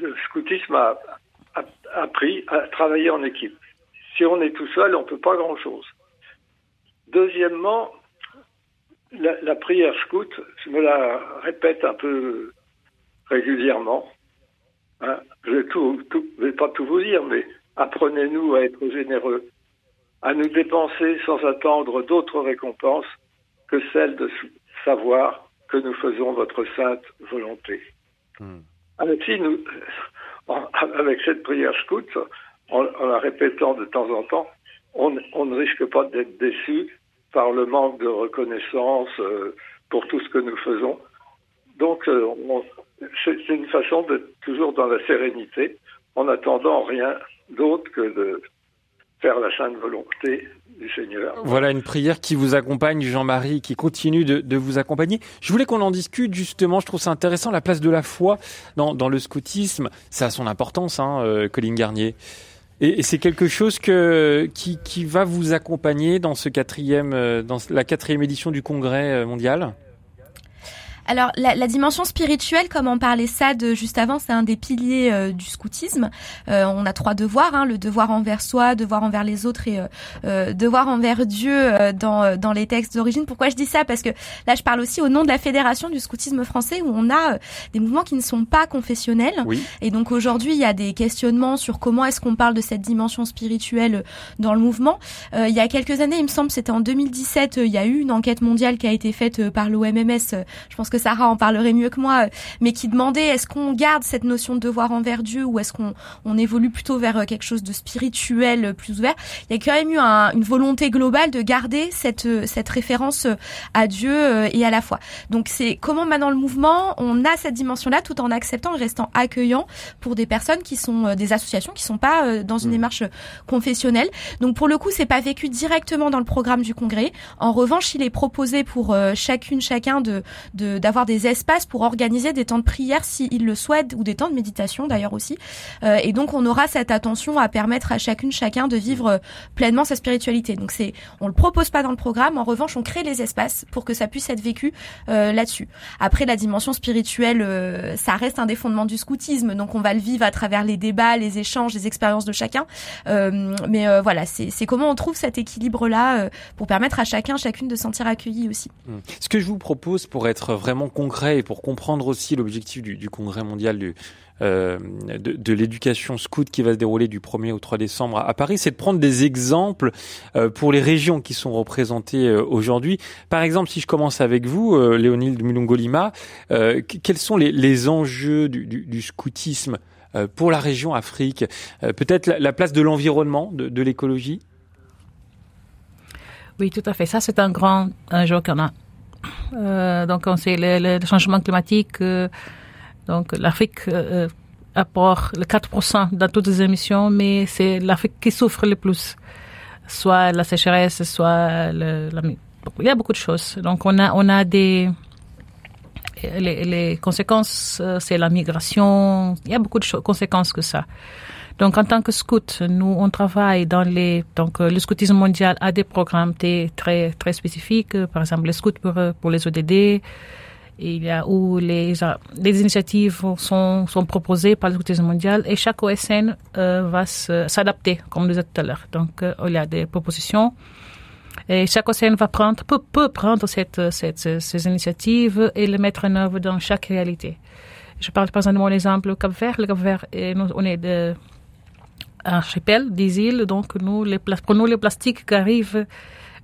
le scoutisme a, a appris à travailler en équipe. Si on est tout seul, on ne peut pas grand-chose. Deuxièmement, la, la prière scout, je me la répète un peu régulièrement. Hein, je ne vais pas tout vous dire, mais apprenez-nous à être généreux, à nous dépenser sans attendre d'autres récompenses que celle de savoir que nous faisons votre sainte volonté. Hmm. Ainsi, nous, en- avec cette prière scout, en, en la répétant de temps en temps, on, on ne risque pas d'être déçu par le manque de reconnaissance euh, pour tout ce que nous faisons. Donc, euh, c'est une façon d'être toujours dans la sérénité, en attendant rien d'autre que de faire la sainte volonté du Seigneur. Voilà une prière qui vous accompagne, Jean-Marie, qui continue de, de vous accompagner. Je voulais qu'on en discute justement. Je trouve ça intéressant la place de la foi dans, dans le scoutisme. Ça a son importance, hein, euh, Colline Garnier. Et, et c'est quelque chose que qui, qui va vous accompagner dans ce quatrième, euh, dans la quatrième édition du Congrès euh, mondial? Alors la, la dimension spirituelle, comme en parlait Sad euh, juste avant, c'est un des piliers euh, du scoutisme. Euh, on a trois devoirs hein, le devoir envers soi, devoir envers les autres et euh, euh, devoir envers Dieu euh, dans dans les textes d'origine. Pourquoi je dis ça? Parce que là, je parle aussi au nom de la fédération du scoutisme français, où on a des mouvements qui ne sont pas confessionnels. Oui. Et donc aujourd'hui, il y a des questionnements sur comment est-ce qu'on parle de cette dimension spirituelle dans le mouvement. Euh, il y a quelques années, il me semble, c'était en 2017, euh, il y a eu une enquête mondiale qui a été faite par l'OMMS. je pense que Sarah en parlerait mieux que moi, euh, mais qui demandait est-ce qu'on garde cette notion de devoir envers Dieu ou est-ce qu'on on évolue plutôt vers euh, quelque chose de spirituel euh, plus ouvert? Il y a quand même eu un- une volonté globale de garder cette cette référence à Dieu et à la foi. Donc c'est comment maintenant le mouvement on a cette dimension-là tout en acceptant et restant accueillant pour des personnes qui sont des associations qui sont pas dans une Mhm. démarche confessionnelle. Donc pour le coup, c'est pas vécu directement dans le programme du congrès. En revanche, il est proposé pour chacune chacun de de- d'avoir des espaces pour organiser des temps de prière s'ils le souhaitent ou des temps de méditation d'ailleurs aussi. Euh, et donc on aura cette attention à permettre à chacune chacun de vivre euh, pleinement sa spiritualité. Donc c'est on le propose pas dans le programme. En revanche, on crée les espaces pour que ça puisse être vécu euh, là-dessus. Après, la dimension spirituelle, euh, ça reste un des fondements du scoutisme, donc on va le vivre à travers les débats, les échanges, les expériences de chacun. Euh, mais euh, voilà, c'est comment on trouve cet équilibre-là euh, pour permettre à chacun, chacune de se sentir accueilli aussi. Hmm. Ce que je vous propose pour être vraiment concret et pour comprendre aussi l'objectif du, Congrès mondial du, de, de l'éducation scout qui va se dérouler du 1er au 3 décembre à, Paris, c'est de prendre des exemples pour les régions qui sont représentées aujourd'hui. Par exemple, si je commence avec vous, Léonide Mulungolima, quels sont les, les enjeux du, scoutisme pour la région Afrique Peut-être la, la, place de l'environnement, de, de l'écologie? Oui, tout à fait. Ça, c'est un grand enjeu qu'on a. Euh, donc, on sait le, changement climatique. Euh, donc, l'Afrique euh, apporte le 4% dans toutes les émissions, mais c'est l'Afrique qui souffre le plus. Soit la sécheresse, soit le, la, il y a beaucoup de choses. Donc, on a, on a des, les, les conséquences, c'est la migration. Il y a beaucoup de conséquences que ça. Donc, en tant que scout, nous, on travaille dans les, donc, le scoutisme mondial a des programmes très, très spécifiques. Par exemple, les scouts pour, pour les ODD. Il y a où les, les initiatives sont, sont proposées par le scoutisme mondial et chaque OSN euh, va s'adapter, comme je disais tout à l'heure. Donc, euh, il y a des propositions. Et chaque OSN va prendre, peut, peut prendre cette, cette, ces initiatives et les mettre en œuvre dans chaque réalité. Je parle par exemple de mon exemple Cap Vert. Le Cap Vert, on est de, archipel des îles. Donc, nous, les, pour nous, les plastiques qui arrivent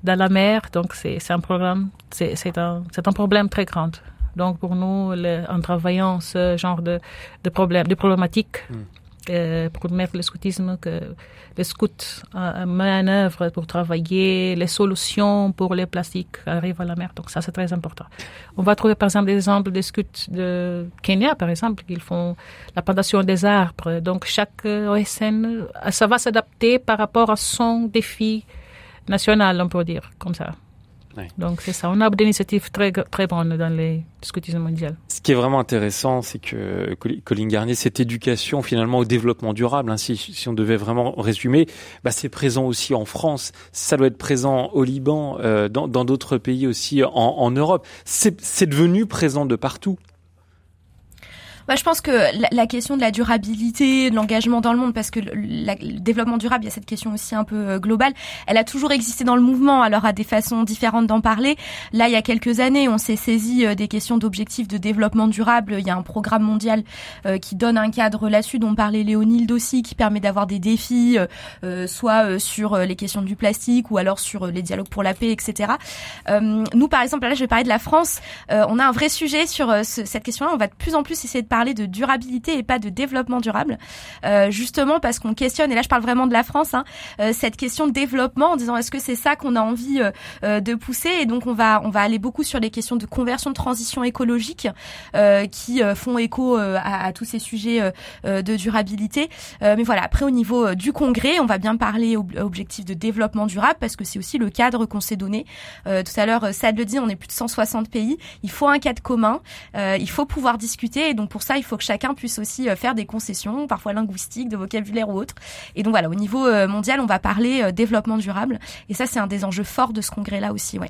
dans la mer, donc c'est un programme, c'est un, un problème très grand. Donc, pour nous, en travaillant ce genre de, de problème, de problématiques, mm. Euh, pour mettre le scoutisme, que les scouts euh, mettent en œuvre pour travailler les solutions pour les plastiques arrivent à la mer. Donc ça, c'est très important. On va trouver par exemple des exemples des scouts de Kenya, par exemple, qui font la plantation des arbres. Donc chaque OSN, ça va s'adapter par rapport à son défi national, on peut dire, comme ça. Donc c'est ça, on a des initiatives très, très bonnes dans les scoutisme mondial. Ce qui est vraiment intéressant, c'est que Colline Garnier, cette éducation finalement au développement durable, hein, si, si, on devait vraiment résumer, bah, c'est présent aussi en France, ça doit être présent au Liban, euh, dans d'autres pays aussi en, en Europe. C'est devenu présent de partout. Bah, je pense que la, question de la durabilité, de l'engagement dans le monde, parce que le, développement durable, il y a cette question aussi un peu euh, globale, elle a toujours existé dans le mouvement, alors à des façons différentes d'en parler. Là, il y a quelques années, on s'est saisi euh, des questions d'objectifs de développement durable. Il y a un programme mondial euh, qui donne un cadre là-dessus, dont parlait Léonilde aussi, qui permet d'avoir des défis, euh, soit sur les questions du plastique ou alors sur les dialogues pour la paix, etc. nous, par exemple, là, je vais parler de la France. on a un vrai sujet sur ce, cette question-là. On va de plus en plus essayer de parler de durabilité et pas de développement durable, euh, justement parce qu'on questionne, et là je parle vraiment de la France, hein, euh, cette question de développement en disant est-ce que c'est ça qu'on a envie euh, de pousser? Et donc on va on va aller beaucoup sur les questions de conversion de transition écologique qui font écho à, à, tous ces sujets de durabilité. mais voilà, après au niveau du congrès, on va bien parler ob objectif de développement durable parce que c'est aussi le cadre qu'on s'est donné. tout à l'heure, Sad le dit, on est plus de 160 pays. Il faut un cadre commun. il faut pouvoir discuter et donc pour ça, il faut que chacun puisse aussi euh, faire des concessions, parfois linguistiques, de vocabulaire ou autre. Et donc voilà, au niveau euh, mondial, on va parler euh, développement durable. Et ça, c'est un des enjeux forts de ce congrès-là aussi. Oui.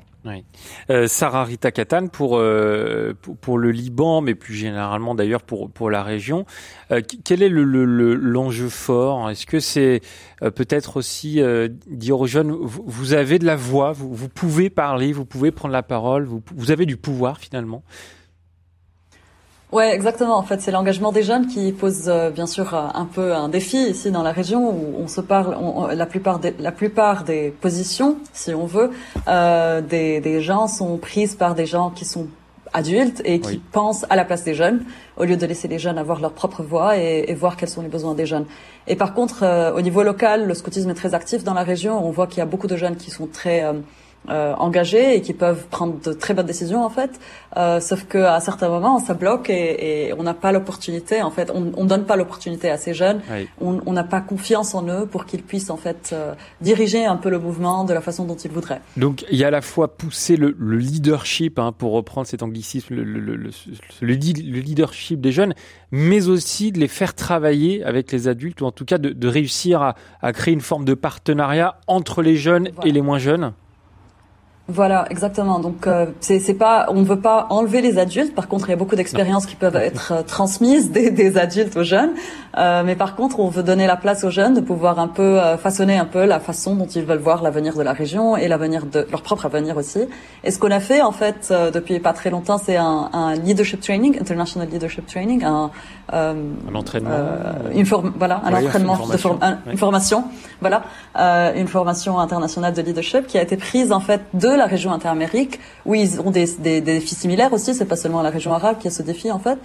Sarah Rita Katan pour, pour, le Liban, mais plus généralement d'ailleurs pour pour la région. Quel est le l'enjeu le, fort? Est-ce que c'est peut-être aussi dire aux jeunes vous, avez de la voix, vous, pouvez parler, vous pouvez prendre la parole, vous avez du pouvoir finalement? Ouais, exactement. En fait, c'est l'engagement des jeunes qui pose euh, bien sûr euh, un peu un défi ici dans la région où on se parle. On, la plupart des la plupart des positions, si on veut, euh, des, des gens sont prises par des gens qui sont adultes et qui oui. pensent à la place des jeunes au lieu de laisser les jeunes avoir leur propre voix et, et voir quels sont les besoins des jeunes. Et par contre, euh, au niveau local, le scoutisme est très actif dans la région. On voit qu'il y a beaucoup de jeunes qui sont très euh, engagés et qui peuvent prendre de très bonnes décisions en fait. Euh, sauf que à certains moments, ça bloque et, et on n'a pas l'opportunité. En fait, on, on donne pas l'opportunité à ces jeunes. Oui. On n'a pas confiance en eux pour qu'ils puissent en fait euh, diriger un peu le mouvement de la façon dont ils voudraient. Donc il y a à la fois pousser le, le leadership, hein, pour reprendre cet anglicisme, le, le, le, leadership des jeunes, mais aussi de les faire travailler avec les adultes ou en tout cas de, de réussir à, à créer une forme de partenariat entre les jeunes voilà. et les moins jeunes. Voilà, exactement. Donc euh, c'est c'est pas, on ne veut pas enlever les adultes. Par contre, il y a beaucoup d'expériences qui peuvent être euh, transmises des, des, adultes aux jeunes. Euh, mais par contre, on veut donner la place aux jeunes de pouvoir un peu euh, façonner un peu la façon dont ils veulent voir l'avenir de la région et l'avenir de leur propre avenir aussi. Et ce qu'on a fait en fait euh, depuis pas très longtemps, c'est un, un, leadership training, international leadership training, un, un entraînement, une voilà, un entraînement, une formation, de une formation, voilà, une formation internationale de leadership qui a été prise en fait de la région interamérique, où ils ont des, des, des défis similaires aussi. C'est pas seulement la région arabe qui a ce défi en fait.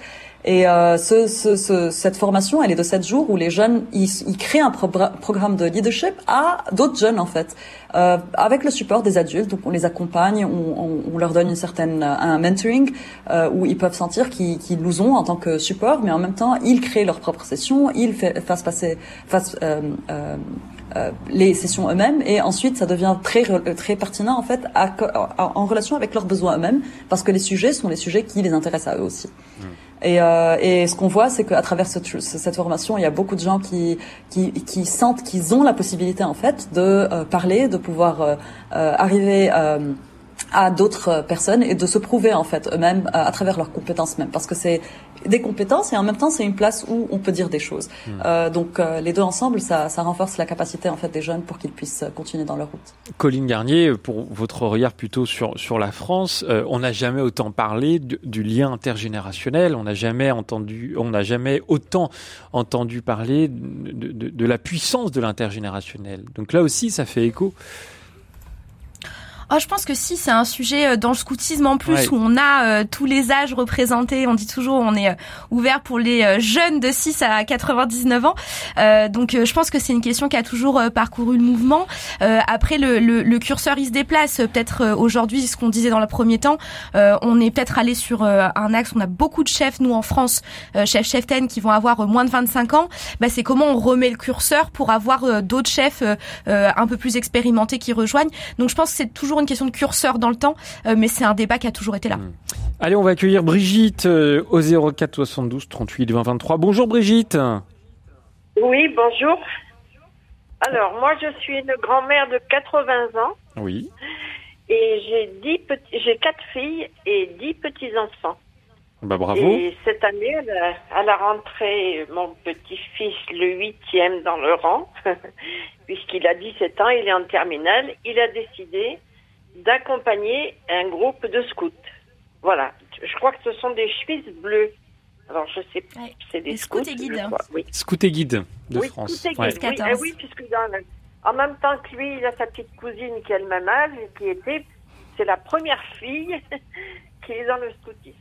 Et euh, ce, ce, ce, cette formation, elle est de sept jours où les jeunes, ils, ils créent un pro programme de leadership à d'autres jeunes en fait, euh, avec le support des adultes. Donc on les accompagne, on, on, leur donne une certaine un mentoring euh, où ils peuvent sentir qu'ils qu nous ont en tant que support, mais en même temps ils créent leur propre session, ils fassent passer, fassent, euh, euh, euh, les sessions eux-mêmes et ensuite ça devient très très pertinent en fait à, à, en relation avec leurs besoins eux-mêmes parce que les sujets sont les sujets qui les intéressent à eux aussi. Mmh. Et, euh, et, ce qu'on voit, c'est qu'à travers ce, cette formation, il y a beaucoup de gens qui, qui, qui sentent qu'ils ont la possibilité en fait de euh, parler, de pouvoir euh, euh arriver à d'autres personnes et de se prouver en fait eux-mêmes à, à, travers leurs compétences même. Parce que c'est des compétences et en même temps c'est une place où on peut dire des choses. Mmh. euh, donc euh, les deux ensemble ça, ça, renforce la capacité en fait des jeunes pour qu'ils puissent continuer dans leur route. Colline Garnier pour votre regard plutôt sur sur la France euh, on n'a jamais autant parlé du, du lien intergénérationnel. On n'a jamais entendu on n'a jamais autant entendu parler de, de, de la puissance de l'intergénérationnel. Donc là aussi ça fait écho Oh, je pense que si, c'est un sujet euh, dans le scoutisme en plus ouais. où on a euh, tous les âges représentés. On dit toujours on est euh, ouvert pour les euh, jeunes de 6 à 99 ans. Euh, donc je pense que c'est une question qui a toujours parcouru le mouvement. après, le, le, le, curseur, il se déplace. Peut-être aujourd'hui, ce qu'on disait dans le premier temps, on est peut-être allé sur un axe. On a beaucoup de chefs, nous en France, chefs cheftaines qui vont avoir moins de 25 ans. Bah, c'est comment on remet le curseur pour avoir d'autres chefs un peu plus expérimentés qui rejoignent. Donc je pense que c'est toujours une question de curseur dans le temps, euh, mais c'est un débat qui a toujours été là. Mmh. Allez, on va accueillir Brigitte euh, au 04 72 38 20 23. Bonjour Brigitte. Oui, bonjour. Alors, moi, je suis une grand-mère de 80 ans. Oui. Et j'ai dix petits, j'ai quatre filles et dix petits-enfants. Bah, bravo. Et cette année, à la rentrée, mon petit-fils, le huitième dans le rang, puisqu'il a 17 ans, il est en terminale, il a décidé d'accompagner un groupe de scouts. Voilà. Je crois que ce sont des chemises bleues. Alors, je sais pas. Ouais. C'est des scouts, scouts et guides. Oui. Scouts et guides de oui, France. Scouts et guides. Ouais. Oui, eh oui, puisque dans le, en même temps que lui, il a sa petite cousine qui a le même âge et qui était, c'est la première fille qui est dans le scoutisme.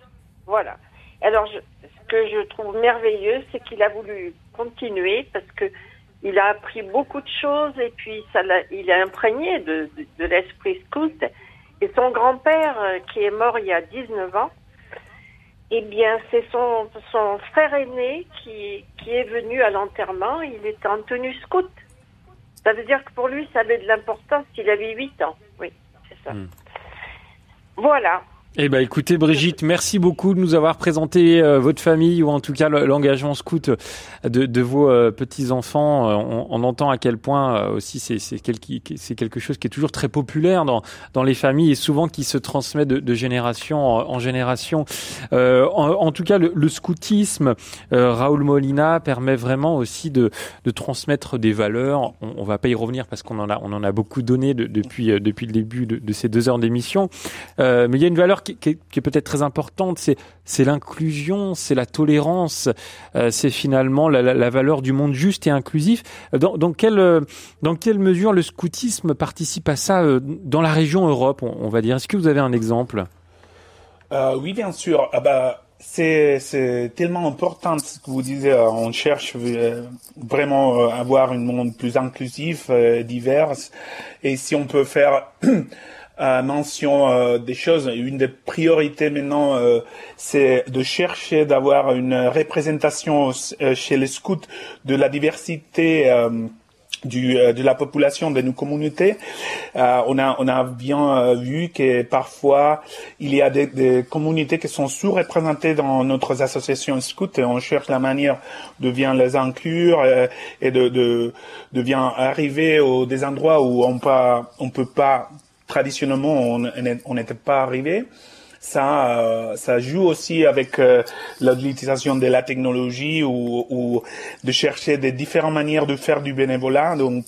Voilà. Alors, je, ce que je trouve merveilleux, c'est qu'il a voulu continuer parce que il a appris beaucoup de choses et puis ça il a imprégné de, de, de l'esprit scout. Et son grand-père, euh, qui est mort il y a 19 ans, eh bien, c'est son, son frère aîné qui, qui est venu à l'enterrement. Il était en tenue scout. Ça veut dire que pour lui, ça avait de l'importance. Il avait 8 ans. Oui, c'est ça. Mmh. Voilà. Eh ben, écoutez, Brigitte, merci beaucoup de nous avoir présenté euh, votre famille ou en tout cas l'engagement scout de, vos euh, petits enfants. Euh, on, entend à quel point aussi c'est quelque, chose qui est toujours très populaire dans dans les familles et souvent qui se transmet de, génération en, génération. En, tout cas, le, scoutisme, Raoul Molina permet vraiment aussi de de transmettre des valeurs. On, on va pas y revenir parce qu'on en a en a beaucoup donné de, depuis depuis le début de ces deux heures d'émission. mais il y a une valeur qui, est peut-être très importante, c'est l'inclusion, c'est la tolérance, euh, c'est finalement la, valeur du monde juste et inclusif. Dans, quelle dans quelle mesure le scoutisme participe à ça euh, dans la région Europe, on, va dire? Est-ce que vous avez un exemple? Euh, Oui, bien sûr. Ah bah c'est c'est tellement important ce que vous disiez. On cherche vraiment à avoir un monde plus inclusif, divers, et si on peut faire euh, mention euh, des choses. Une des priorités maintenant, euh, c'est de chercher d'avoir une représentation euh, chez les scouts de la diversité. Du, de la population de nos communautés, euh, on a on a bien vu que parfois il y a des, des communautés qui sont sous-représentées dans notre association scout et on cherche la manière de bien les inclure euh, et de, de de bien arriver aux des endroits où on pas on peut pas traditionnellement on n'était pas arrivé. Ça, euh, ça joue aussi avec euh, l'utilisation de la technologie ou, ou, de chercher des différentes manières de faire du bénévolat. Donc,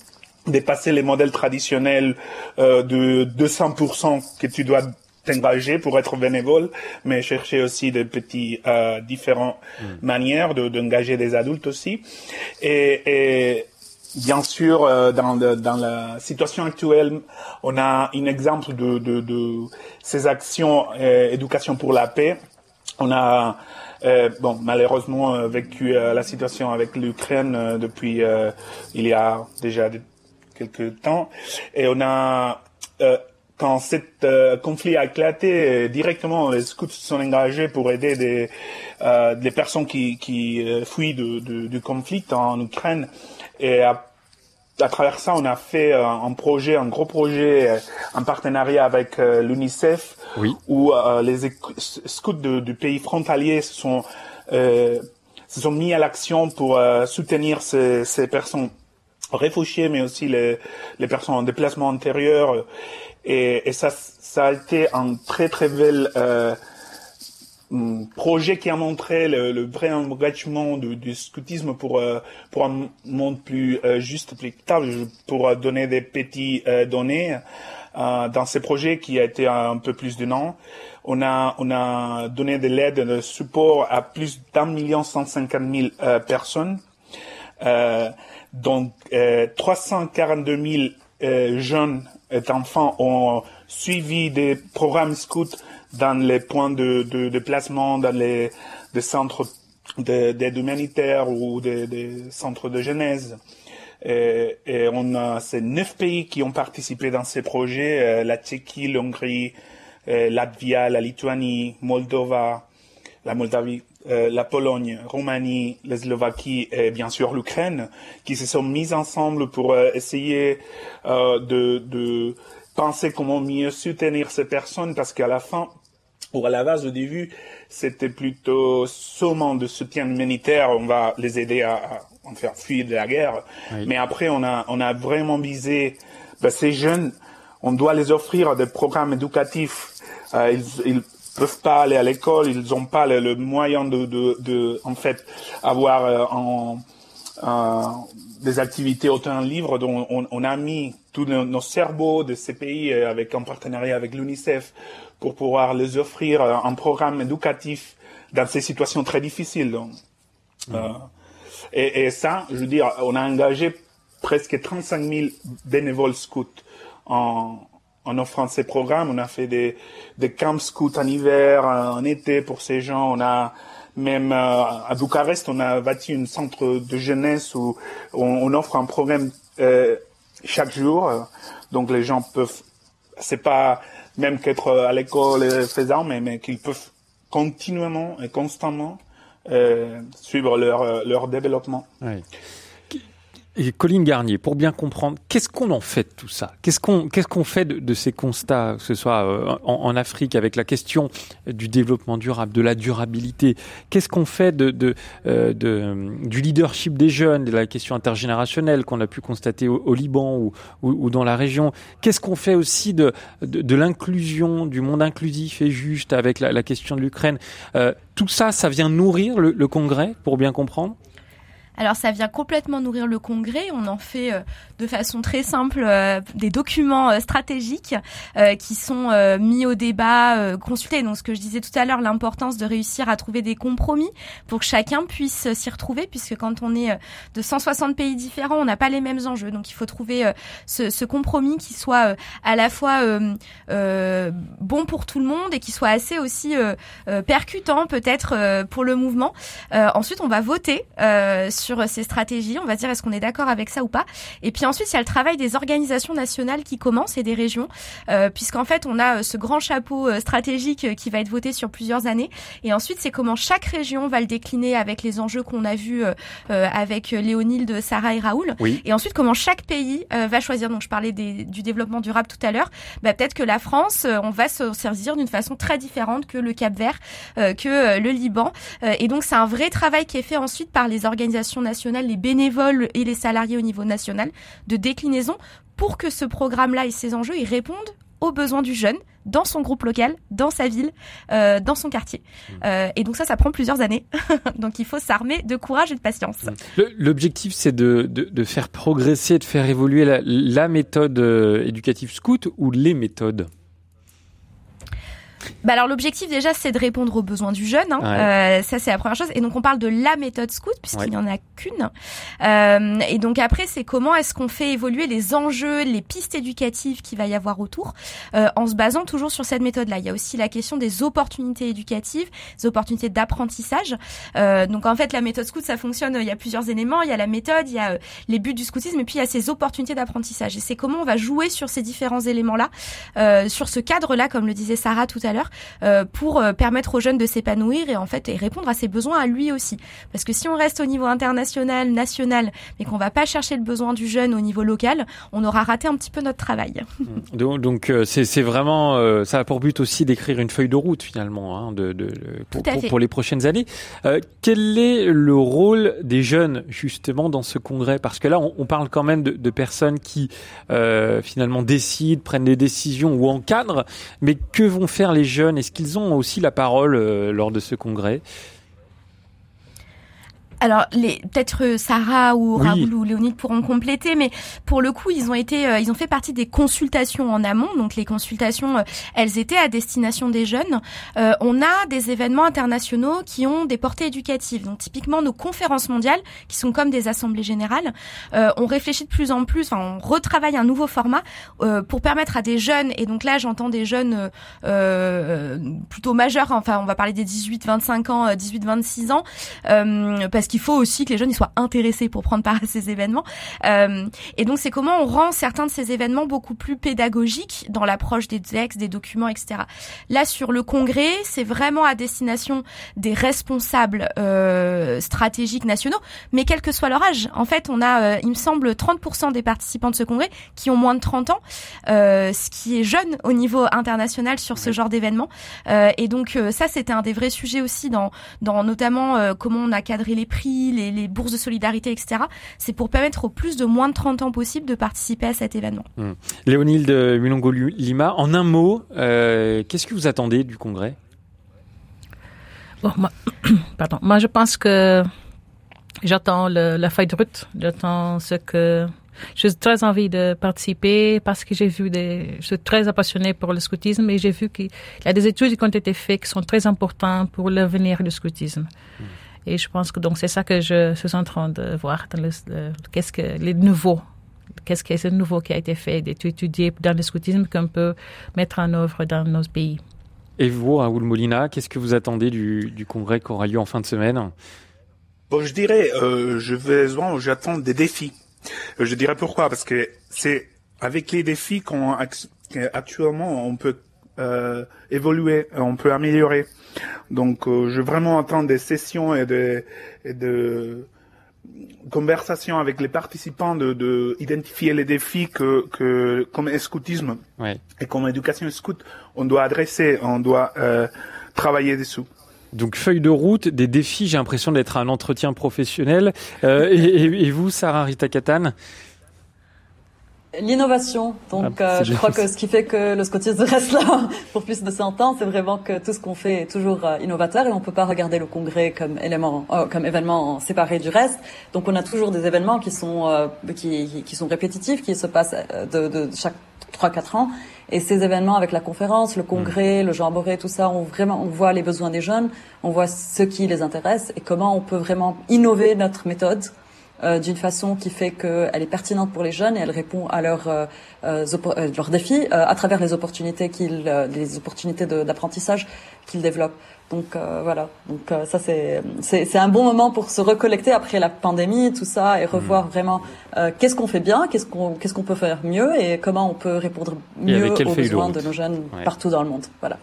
dépasser les modèles traditionnels euh, de 200% que tu dois t'engager pour être bénévole, mais chercher aussi des petits euh, différentes mm. manières de d'engager des adultes aussi. Et, et bien sûr, euh, dans, dans la situation actuelle, on a un exemple de, de, de ces actions euh, éducation pour la paix. On a euh, bon, malheureusement euh, vécu euh, la situation avec l'Ukraine depuis il y a déjà quelques temps, et on a quand cet euh, conflit a éclaté, directement les scouts se sont engagés pour aider des, euh, des personnes qui, qui euh, fuient de, de, du conflit en Ukraine. Et à, à, travers ça, on a fait un projet, un gros projet, en partenariat avec l'UNICEF, oui. où les scouts du pays frontalier se sont, se sont mis à l'action pour soutenir ces, ces personnes réfugiés, mais aussi les, les personnes en déplacement antérieur. Et, et ça, ça a été un très très bel euh, projet qui a montré le, le vrai engagement du, du scoutisme pour euh, pour un monde plus euh, juste, plus équitable, pour donner des petits euh, données euh, dans ces projets qui a été un peu plus d'un an. On a on a donné de l'aide, de support à plus d'un million cent cinquante mille personnes. donc 342 000 jeunes enfants ont suivi des programmes scouts dans les points de, de, de placement, dans les, centres d'aide humanitaire ou des, centres de genèse. Et, on a ces neuf pays qui ont participé dans ces projets euh, la Tchéquie, l'Hongrie, euh, Latvia, la Lituanie, Moldova, la Moldavie, euh, la Pologne, Roumanie, la Slovaquie et bien sûr l'Ukraine, qui se sont mis ensemble pour essayer de, de, penser comment mieux soutenir ces personnes, parce qu'à la fin, ou à la base au début, c'était plutôt seulement de soutien humanitaire, on va les aider à, à faire fuir de la guerre. Mais après, on a, on a vraiment visé ben, ces jeunes, on doit les offrir des programmes éducatifs. Euh, ils, ils, peuvent pas aller à l'école, ils n'ont pas le, le, moyen de, de, de, en fait, avoir euh, en, euh, des activités autant livres dont on, on, a mis tous nos, nos, cerveaux de ces pays avec un partenariat avec l'UNICEF pour pouvoir les offrir euh, un programme éducatif dans ces situations très difficiles. Donc, mmh. et, et, ça, je veux dire, on a engagé presque 35 000 bénévoles scouts en, en offrant ces programmes. On a fait des, des camps scouts en hiver, en été pour ces gens. On a même euh, à Bucarest, on a bâti un centre de jeunesse où on, on offre un programme euh, chaque jour. Donc les gens peuvent, c'est pas même qu'être à l'école faisant, mais, mais qu'ils peuvent continuellement et constamment euh, suivre leur, leur développement. Et Colline Garnier, pour bien comprendre, qu'est-ce qu'on en fait de tout ça? Qu'est-ce qu'on qu'est-ce qu'on fait de, de, ces constats, que ce soit euh, en, en, Afrique avec la question du développement durable, de la durabilité? Qu'est-ce qu'on fait de, de, euh, de, du leadership des jeunes, de la question intergénérationnelle qu'on a pu constater au, au Liban ou, ou, ou, dans la région? Qu'est-ce qu'on fait aussi de, de, l'inclusion, du monde inclusif et juste avec la, la question de l'Ukraine? Euh, Tout ça, ça vient nourrir le, le Congrès, pour bien comprendre? Alors ça vient complètement nourrir le congrès. On en fait euh, de façon très simple euh, des documents euh, stratégiques qui sont mis au débat, consultés. Donc ce que je disais tout à l'heure, l'importance de réussir à trouver des compromis pour que chacun puisse s'y retrouver, puisque quand on est de 160 pays différents, on n'a pas les mêmes enjeux. Donc il faut trouver ce, ce, compromis qui soit à la fois bon pour tout le monde et qui soit assez aussi percutant peut-être pour le mouvement. ensuite, on va voter sur ces stratégies. On va dire est-ce qu'on est d'accord avec ça ou pas? Et puis ensuite, il y a le travail des organisations nationales qui commence et des régions, euh, puisqu'en fait, on a euh, ce grand chapeau euh, stratégique euh, qui va être voté sur plusieurs années. Et ensuite, c'est comment chaque région va le décliner avec les enjeux qu'on a vus euh, avec Léonilde, Sarah et Raoul. Oui. Et ensuite, comment chaque pays va choisir. Donc, je parlais des, du développement durable tout à l'heure. Bah, peut-être que la France, on va se saisir d'une façon très différente que le Cap Vert, que le Liban. et donc, c'est un vrai travail qui est fait ensuite par les organisations nationale, les bénévoles et les salariés au niveau national, de déclinaison pour que ce programme-là et ses enjeux ils répondent aux besoins du jeune dans son groupe local, dans sa ville, euh, dans son quartier. Mmh. Euh, et donc ça, ça prend plusieurs années. donc il faut s'armer de courage et de patience. Mmh. L'objectif, c'est de, de, de, faire progresser, de faire évoluer la, la méthode euh, éducative scout ou les méthodes? Bah alors l'objectif déjà c'est de répondre aux besoins du jeune, hein. euh, ça c'est la première chose. Et donc on parle de la méthode scout puisqu'il n'y en a qu'une. Euh, et donc après c'est comment est-ce qu'on fait évoluer les enjeux, les pistes éducatives qu'il va y avoir autour, euh, en se basant toujours sur cette méthode-là. Il y a aussi la question des opportunités éducatives, des opportunités d'apprentissage. Euh, donc en fait la méthode scout ça fonctionne. Il y a plusieurs éléments. Il y a la méthode, il y a euh, les buts du scoutisme et puis il y a ces opportunités d'apprentissage. Et c'est comment on va jouer sur ces différents éléments-là, euh, sur ce cadre-là, comme le disait Sarah tout à l'heure euh, pour euh, permettre aux jeunes de s'épanouir et en fait et répondre à ses besoins à lui aussi. Parce que si on reste au niveau international, national, mais qu'on va pas chercher le besoin du jeune au niveau local, on aura raté un petit peu notre travail. Donc, euh, c'est vraiment ça a pour but aussi d'écrire une feuille de route finalement hein, de, de, pour, pour, pour, les prochaines années. Euh, quel est le rôle des jeunes justement dans ce congrès? Parce que là on, on parle quand même de, de personnes qui euh, finalement décident, prennent des décisions ou encadrent, mais que vont faire les jeunes Est-ce qu'ils ont aussi la parole euh, lors de ce congrès? Alors, les, peut-être euh, Sarah ou Raoul ou Léonide pourront compléter, mais pour le coup, ils ont été, euh, ils ont fait partie des consultations en amont. Donc, les consultations, euh, elles étaient à destination des jeunes. on a des événements internationaux qui ont des portées éducatives. Donc, typiquement, nos conférences mondiales, qui sont comme des assemblées générales, on réfléchit de plus en plus, enfin, on retravaille un nouveau format pour permettre à des jeunes, et donc là, j'entends des jeunes plutôt majeurs, enfin, on va parler des 18-25 ans, 18-26 ans, parce qu'il faut aussi que les jeunes ils soient intéressés pour prendre part à ces événements. Euh, et donc c'est comment on rend certains de ces événements beaucoup plus pédagogiques dans l'approche des textes, des documents, etc. Là sur le congrès, c'est vraiment à destination des responsables euh, stratégiques nationaux, mais quel que soit leur âge. En fait, on a, euh, il me semble, 30% des participants de ce congrès qui ont moins de 30 ans, euh, ce qui est jeune au niveau international sur ce genre d'événement. Euh, et donc ça, c'était un des vrais sujets aussi dans, dans notamment comment on a cadré les prix les, bourses de solidarité, etc. C'est pour permettre aux plus de moins de 30 ans possible de participer à cet événement. Mmh. Léonille de Mulongo-Lima, en un mot, euh, qu'est-ce que vous attendez du congrès? Moi, pardon. moi, je pense que j'attends la feuille de route, j'attends ce que j'ai très envie de participer parce que j'ai vu des, je suis très passionnée pour le scoutisme et j'ai vu qu'il y a des études qui ont été faites qui sont très importantes pour l'avenir du scoutisme. Mmh. Et je pense que donc c'est ça que je suis en train de voir dans le, qu'est-ce que les nouveaux qu'est-ce que c'est nouveau qui a été fait, d'étudier dans le scoutisme qu'on peut mettre en œuvre dans nos pays. Et vous, Raoul Molina, qu'est-ce que vous attendez du, du congrès qui aura lieu en fin de semaine? Bon, je dirais, euh, je vais, j'attends des défis. Je dirais pourquoi? Parce que c'est avec les défis qu'on actuellement on peut euh, évoluer, on peut améliorer. Donc, euh, je vraiment attendre des sessions et de, et de conversations avec les participants de, de identifier les défis que, que comme scoutisme et comme éducation scout, on doit adresser, on doit euh, travailler dessous. Donc feuille de route, des défis. J'ai l'impression d'être un entretien professionnel. Euh, et, et, vous, Sarah Rita Katan L'innovation. Donc, ah, euh, je crois que ce qui fait que le scoutisme reste là pour plus de 100 ans, c'est vraiment que tout ce qu'on fait est toujours euh, innovateur et on peut pas regarder le congrès comme élément, euh, comme événement séparé du reste. Donc, on a toujours des événements qui sont qui, qui, sont répétitifs, qui se passent de, de chaque 3-4 ans. Et ces événements avec la conférence, le congrès, mmh. le jamboree, tout ça, on vraiment on voit les besoins des jeunes, on voit ce qui les intéresse et comment on peut vraiment innover notre méthode euh, d'une façon qui fait qu'elle est pertinente pour les jeunes et elle répond à leurs euh, euh, leurs défis à travers les opportunités qu'ils les opportunités d'apprentissage qu'ils développent. Donc voilà. Donc ça c'est c'est un bon moment pour se recollecter après la pandémie, tout ça, et revoir mmh. vraiment qu'est-ce qu'on fait bien, qu'est-ce qu'on qu'est-ce qu'on peut faire mieux et comment on peut répondre mieux aux besoins de nos jeunes partout dans le monde. Voilà.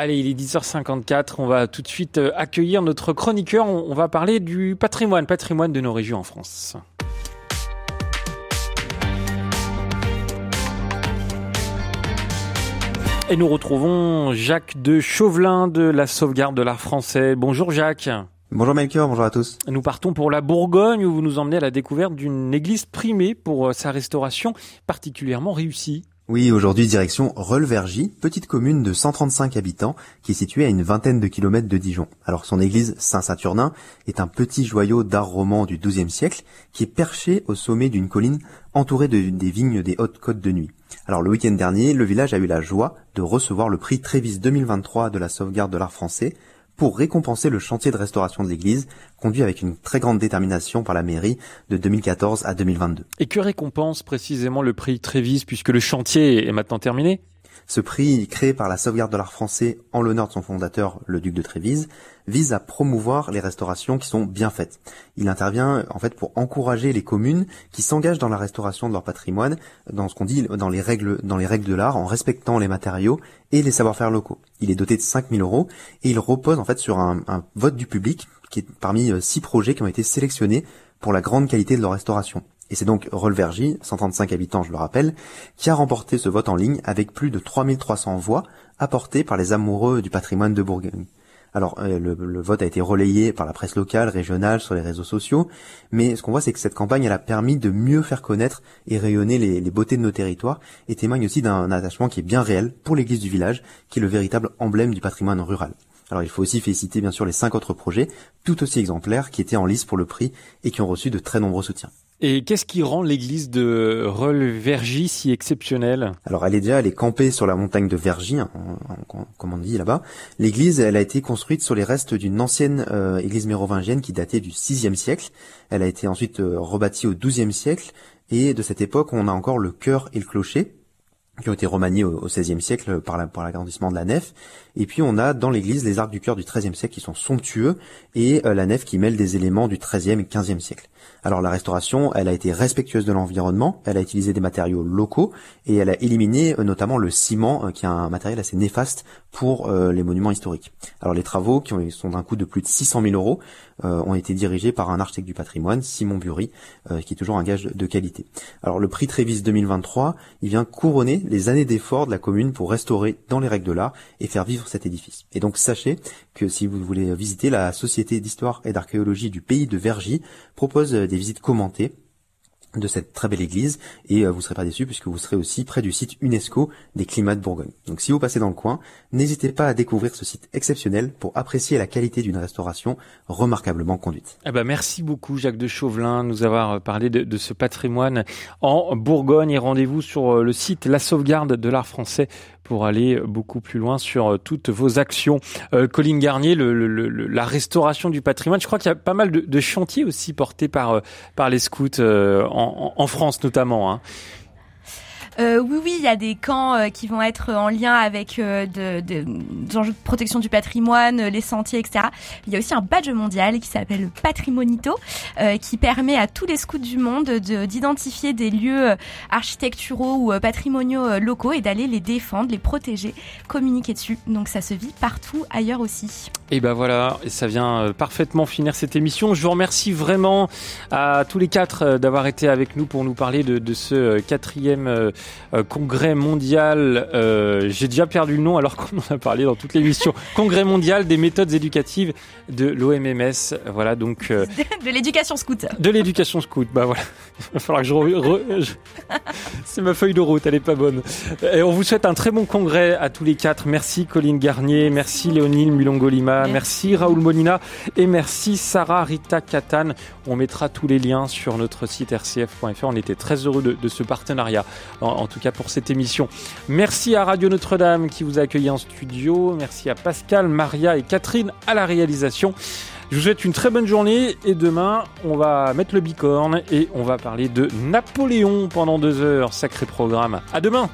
Allez, il est 10h54. On va tout de suite euh, accueillir notre chroniqueur. On va parler du patrimoine, patrimoine de nos régions en France. Et nous retrouvons Jacques de Chauvelin de la sauvegarde de l'art français. Bonjour Jacques. Bonjour Melchior, bonjour à tous. Nous partons pour la Bourgogne où vous nous emmenez à la découverte d'une église primée pour euh, sa restauration particulièrement réussie. Oui, aujourd'hui direction Rolvergy, petite commune de 135 habitants qui est située à une vingtaine de kilomètres de Dijon. Alors son église Saint-Saturnin est un petit joyau d'art roman du XIIe siècle qui est perché au sommet d'une colline entourée de, des vignes des Hautes-Côtes de Nuit. Alors le week-end dernier, le village a eu la joie de recevoir le prix Trévis 2023 de la sauvegarde de l'art français pour récompenser le chantier de restauration de l'église, conduit avec une très grande détermination par la mairie de 2014 à 2022. Et que récompense précisément le prix Trévis puisque le chantier est maintenant terminé? Ce prix, créé par la sauvegarde de l'art français en l'honneur de son fondateur, le duc de Trévise, vise à promouvoir les restaurations qui sont bien faites. Il intervient en fait pour encourager les communes qui s'engagent dans la restauration de leur patrimoine, dans ce qu'on dit dans les règles dans les règles de l'art, en respectant les matériaux et les savoir-faire locaux. Il est doté de 5000 euros et il repose en fait sur un, un vote du public qui est parmi euh, six projets qui ont été sélectionnés pour la grande qualité de leur restauration. Et c'est donc Rolvergy, 135 habitants je le rappelle, qui a remporté ce vote en ligne avec plus de 3300 voix apportées par les amoureux du patrimoine de Bourgogne. Alors euh, le, vote a été relayé par la presse locale, régionale, sur les réseaux sociaux, mais ce qu'on voit c'est que cette campagne elle a permis de mieux faire connaître et rayonner les, les beautés de nos territoires et témoigne aussi d'un attachement qui est bien réel pour l'église du village, qui est le véritable emblème du patrimoine rural. Alors il faut aussi féliciter bien sûr les cinq autres projets, tout aussi exemplaires, qui étaient en lice pour le prix et qui ont reçu de très nombreux soutiens. Et qu'est-ce qui rend l'église de Rolvergy si exceptionnelle? Alors elle est déjà, elle est campée sur la montagne de Vergy, hein, comme on dit là-bas. L'église, elle a été construite sur les restes d'une ancienne euh, église mérovingienne qui datait du VIe siècle. Elle a été ensuite euh, rebâtie au XIIe siècle et de cette époque, on a encore le chœur et le clocher qui ont été remaniés au XVIe siècle par l'agrandissement de la nef. Et puis on a dans l'église les arcs du chœur du XIIIe siècle qui sont somptueux et euh, la nef qui mêle des éléments du XIIIe et XVe siècle. Alors la restauration, elle a été respectueuse de l'environnement, elle a utilisé des matériaux locaux et elle a éliminé euh, notamment le ciment, euh, qui est un matériel assez néfaste pour les monuments historiques. Alors les travaux, qui sont d'un coût de plus de 600 000 euros, ont été dirigés par un architecte du patrimoine, Simon Bury, qui est toujours un gage de qualité. Alors le prix Trévis 2023, il vient couronner les années d'efforts de la commune pour restaurer dans les règles de l'art et faire vivre cet édifice. Et donc sachez que si vous voulez visiter la Société d'histoire et d'archéologie du pays de Vergy propose des visites commentées de cette très belle église et euh, vous ne serez pas déçus puisque vous serez aussi près du site UNESCO des climats de Bourgogne. Donc si vous passez dans le coin, n'hésitez pas à découvrir ce site exceptionnel pour apprécier la qualité d'une restauration remarquablement conduite. Eh ben merci beaucoup Jacques de Chauvelin de nous avoir euh, parlé de, ce patrimoine en Bourgogne et rendez-vous sur euh, le site La Sauvegarde de l'art français pour aller beaucoup plus loin sur euh, toutes vos actions. Euh, Colline Garnier, le, le, la restauration du patrimoine, je crois qu'il y a pas mal de, de chantiers aussi portés par, euh, par les scouts en, en, France notamment. Hein. Euh, oui, oui, il y a des camps euh, qui vont être en lien avec euh, de, de, des enjeux de protection du patrimoine, les sentiers, etc. Il y a aussi un badge mondial qui s'appelle le Patrimonito, qui permet à tous les scouts du monde d'identifier des lieux architecturaux ou patrimoniaux locaux et d'aller les défendre, les protéger, communiquer dessus. Donc ça se vit partout ailleurs aussi. Et ben voilà, ça vient parfaitement finir cette émission. Je vous remercie vraiment à tous les quatre d'avoir été avec nous pour nous parler de ce quatrième euh, congrès mondial, euh, j'ai déjà perdu le nom alors qu'on en a parlé dans toute l'émission, congrès mondial des méthodes éducatives de l'OMMS. Voilà donc euh, de l'éducation scout. De l'éducation scout. Bah voilà, il va falloir que je, re, je... c'est ma feuille de route, elle est pas bonne. Et on vous souhaite un très bon congrès à tous les quatre. Merci Colline Garnier, merci Léonine Mulongolima, merci. merci Raoul Molina et merci Sarah Rita Katan. On mettra tous les liens sur notre site rcf.fr. On était très heureux de, de ce partenariat en, tout cas pour cette émission. Merci à Radio Notre-Dame qui vous a accueilli en studio. Merci à Pascal, Maria et Catherine à la réalisation. Je vous souhaite une très bonne journée et demain, on va mettre le bicorne et on va parler de Napoléon pendant deux heures. Sacré programme. À demain!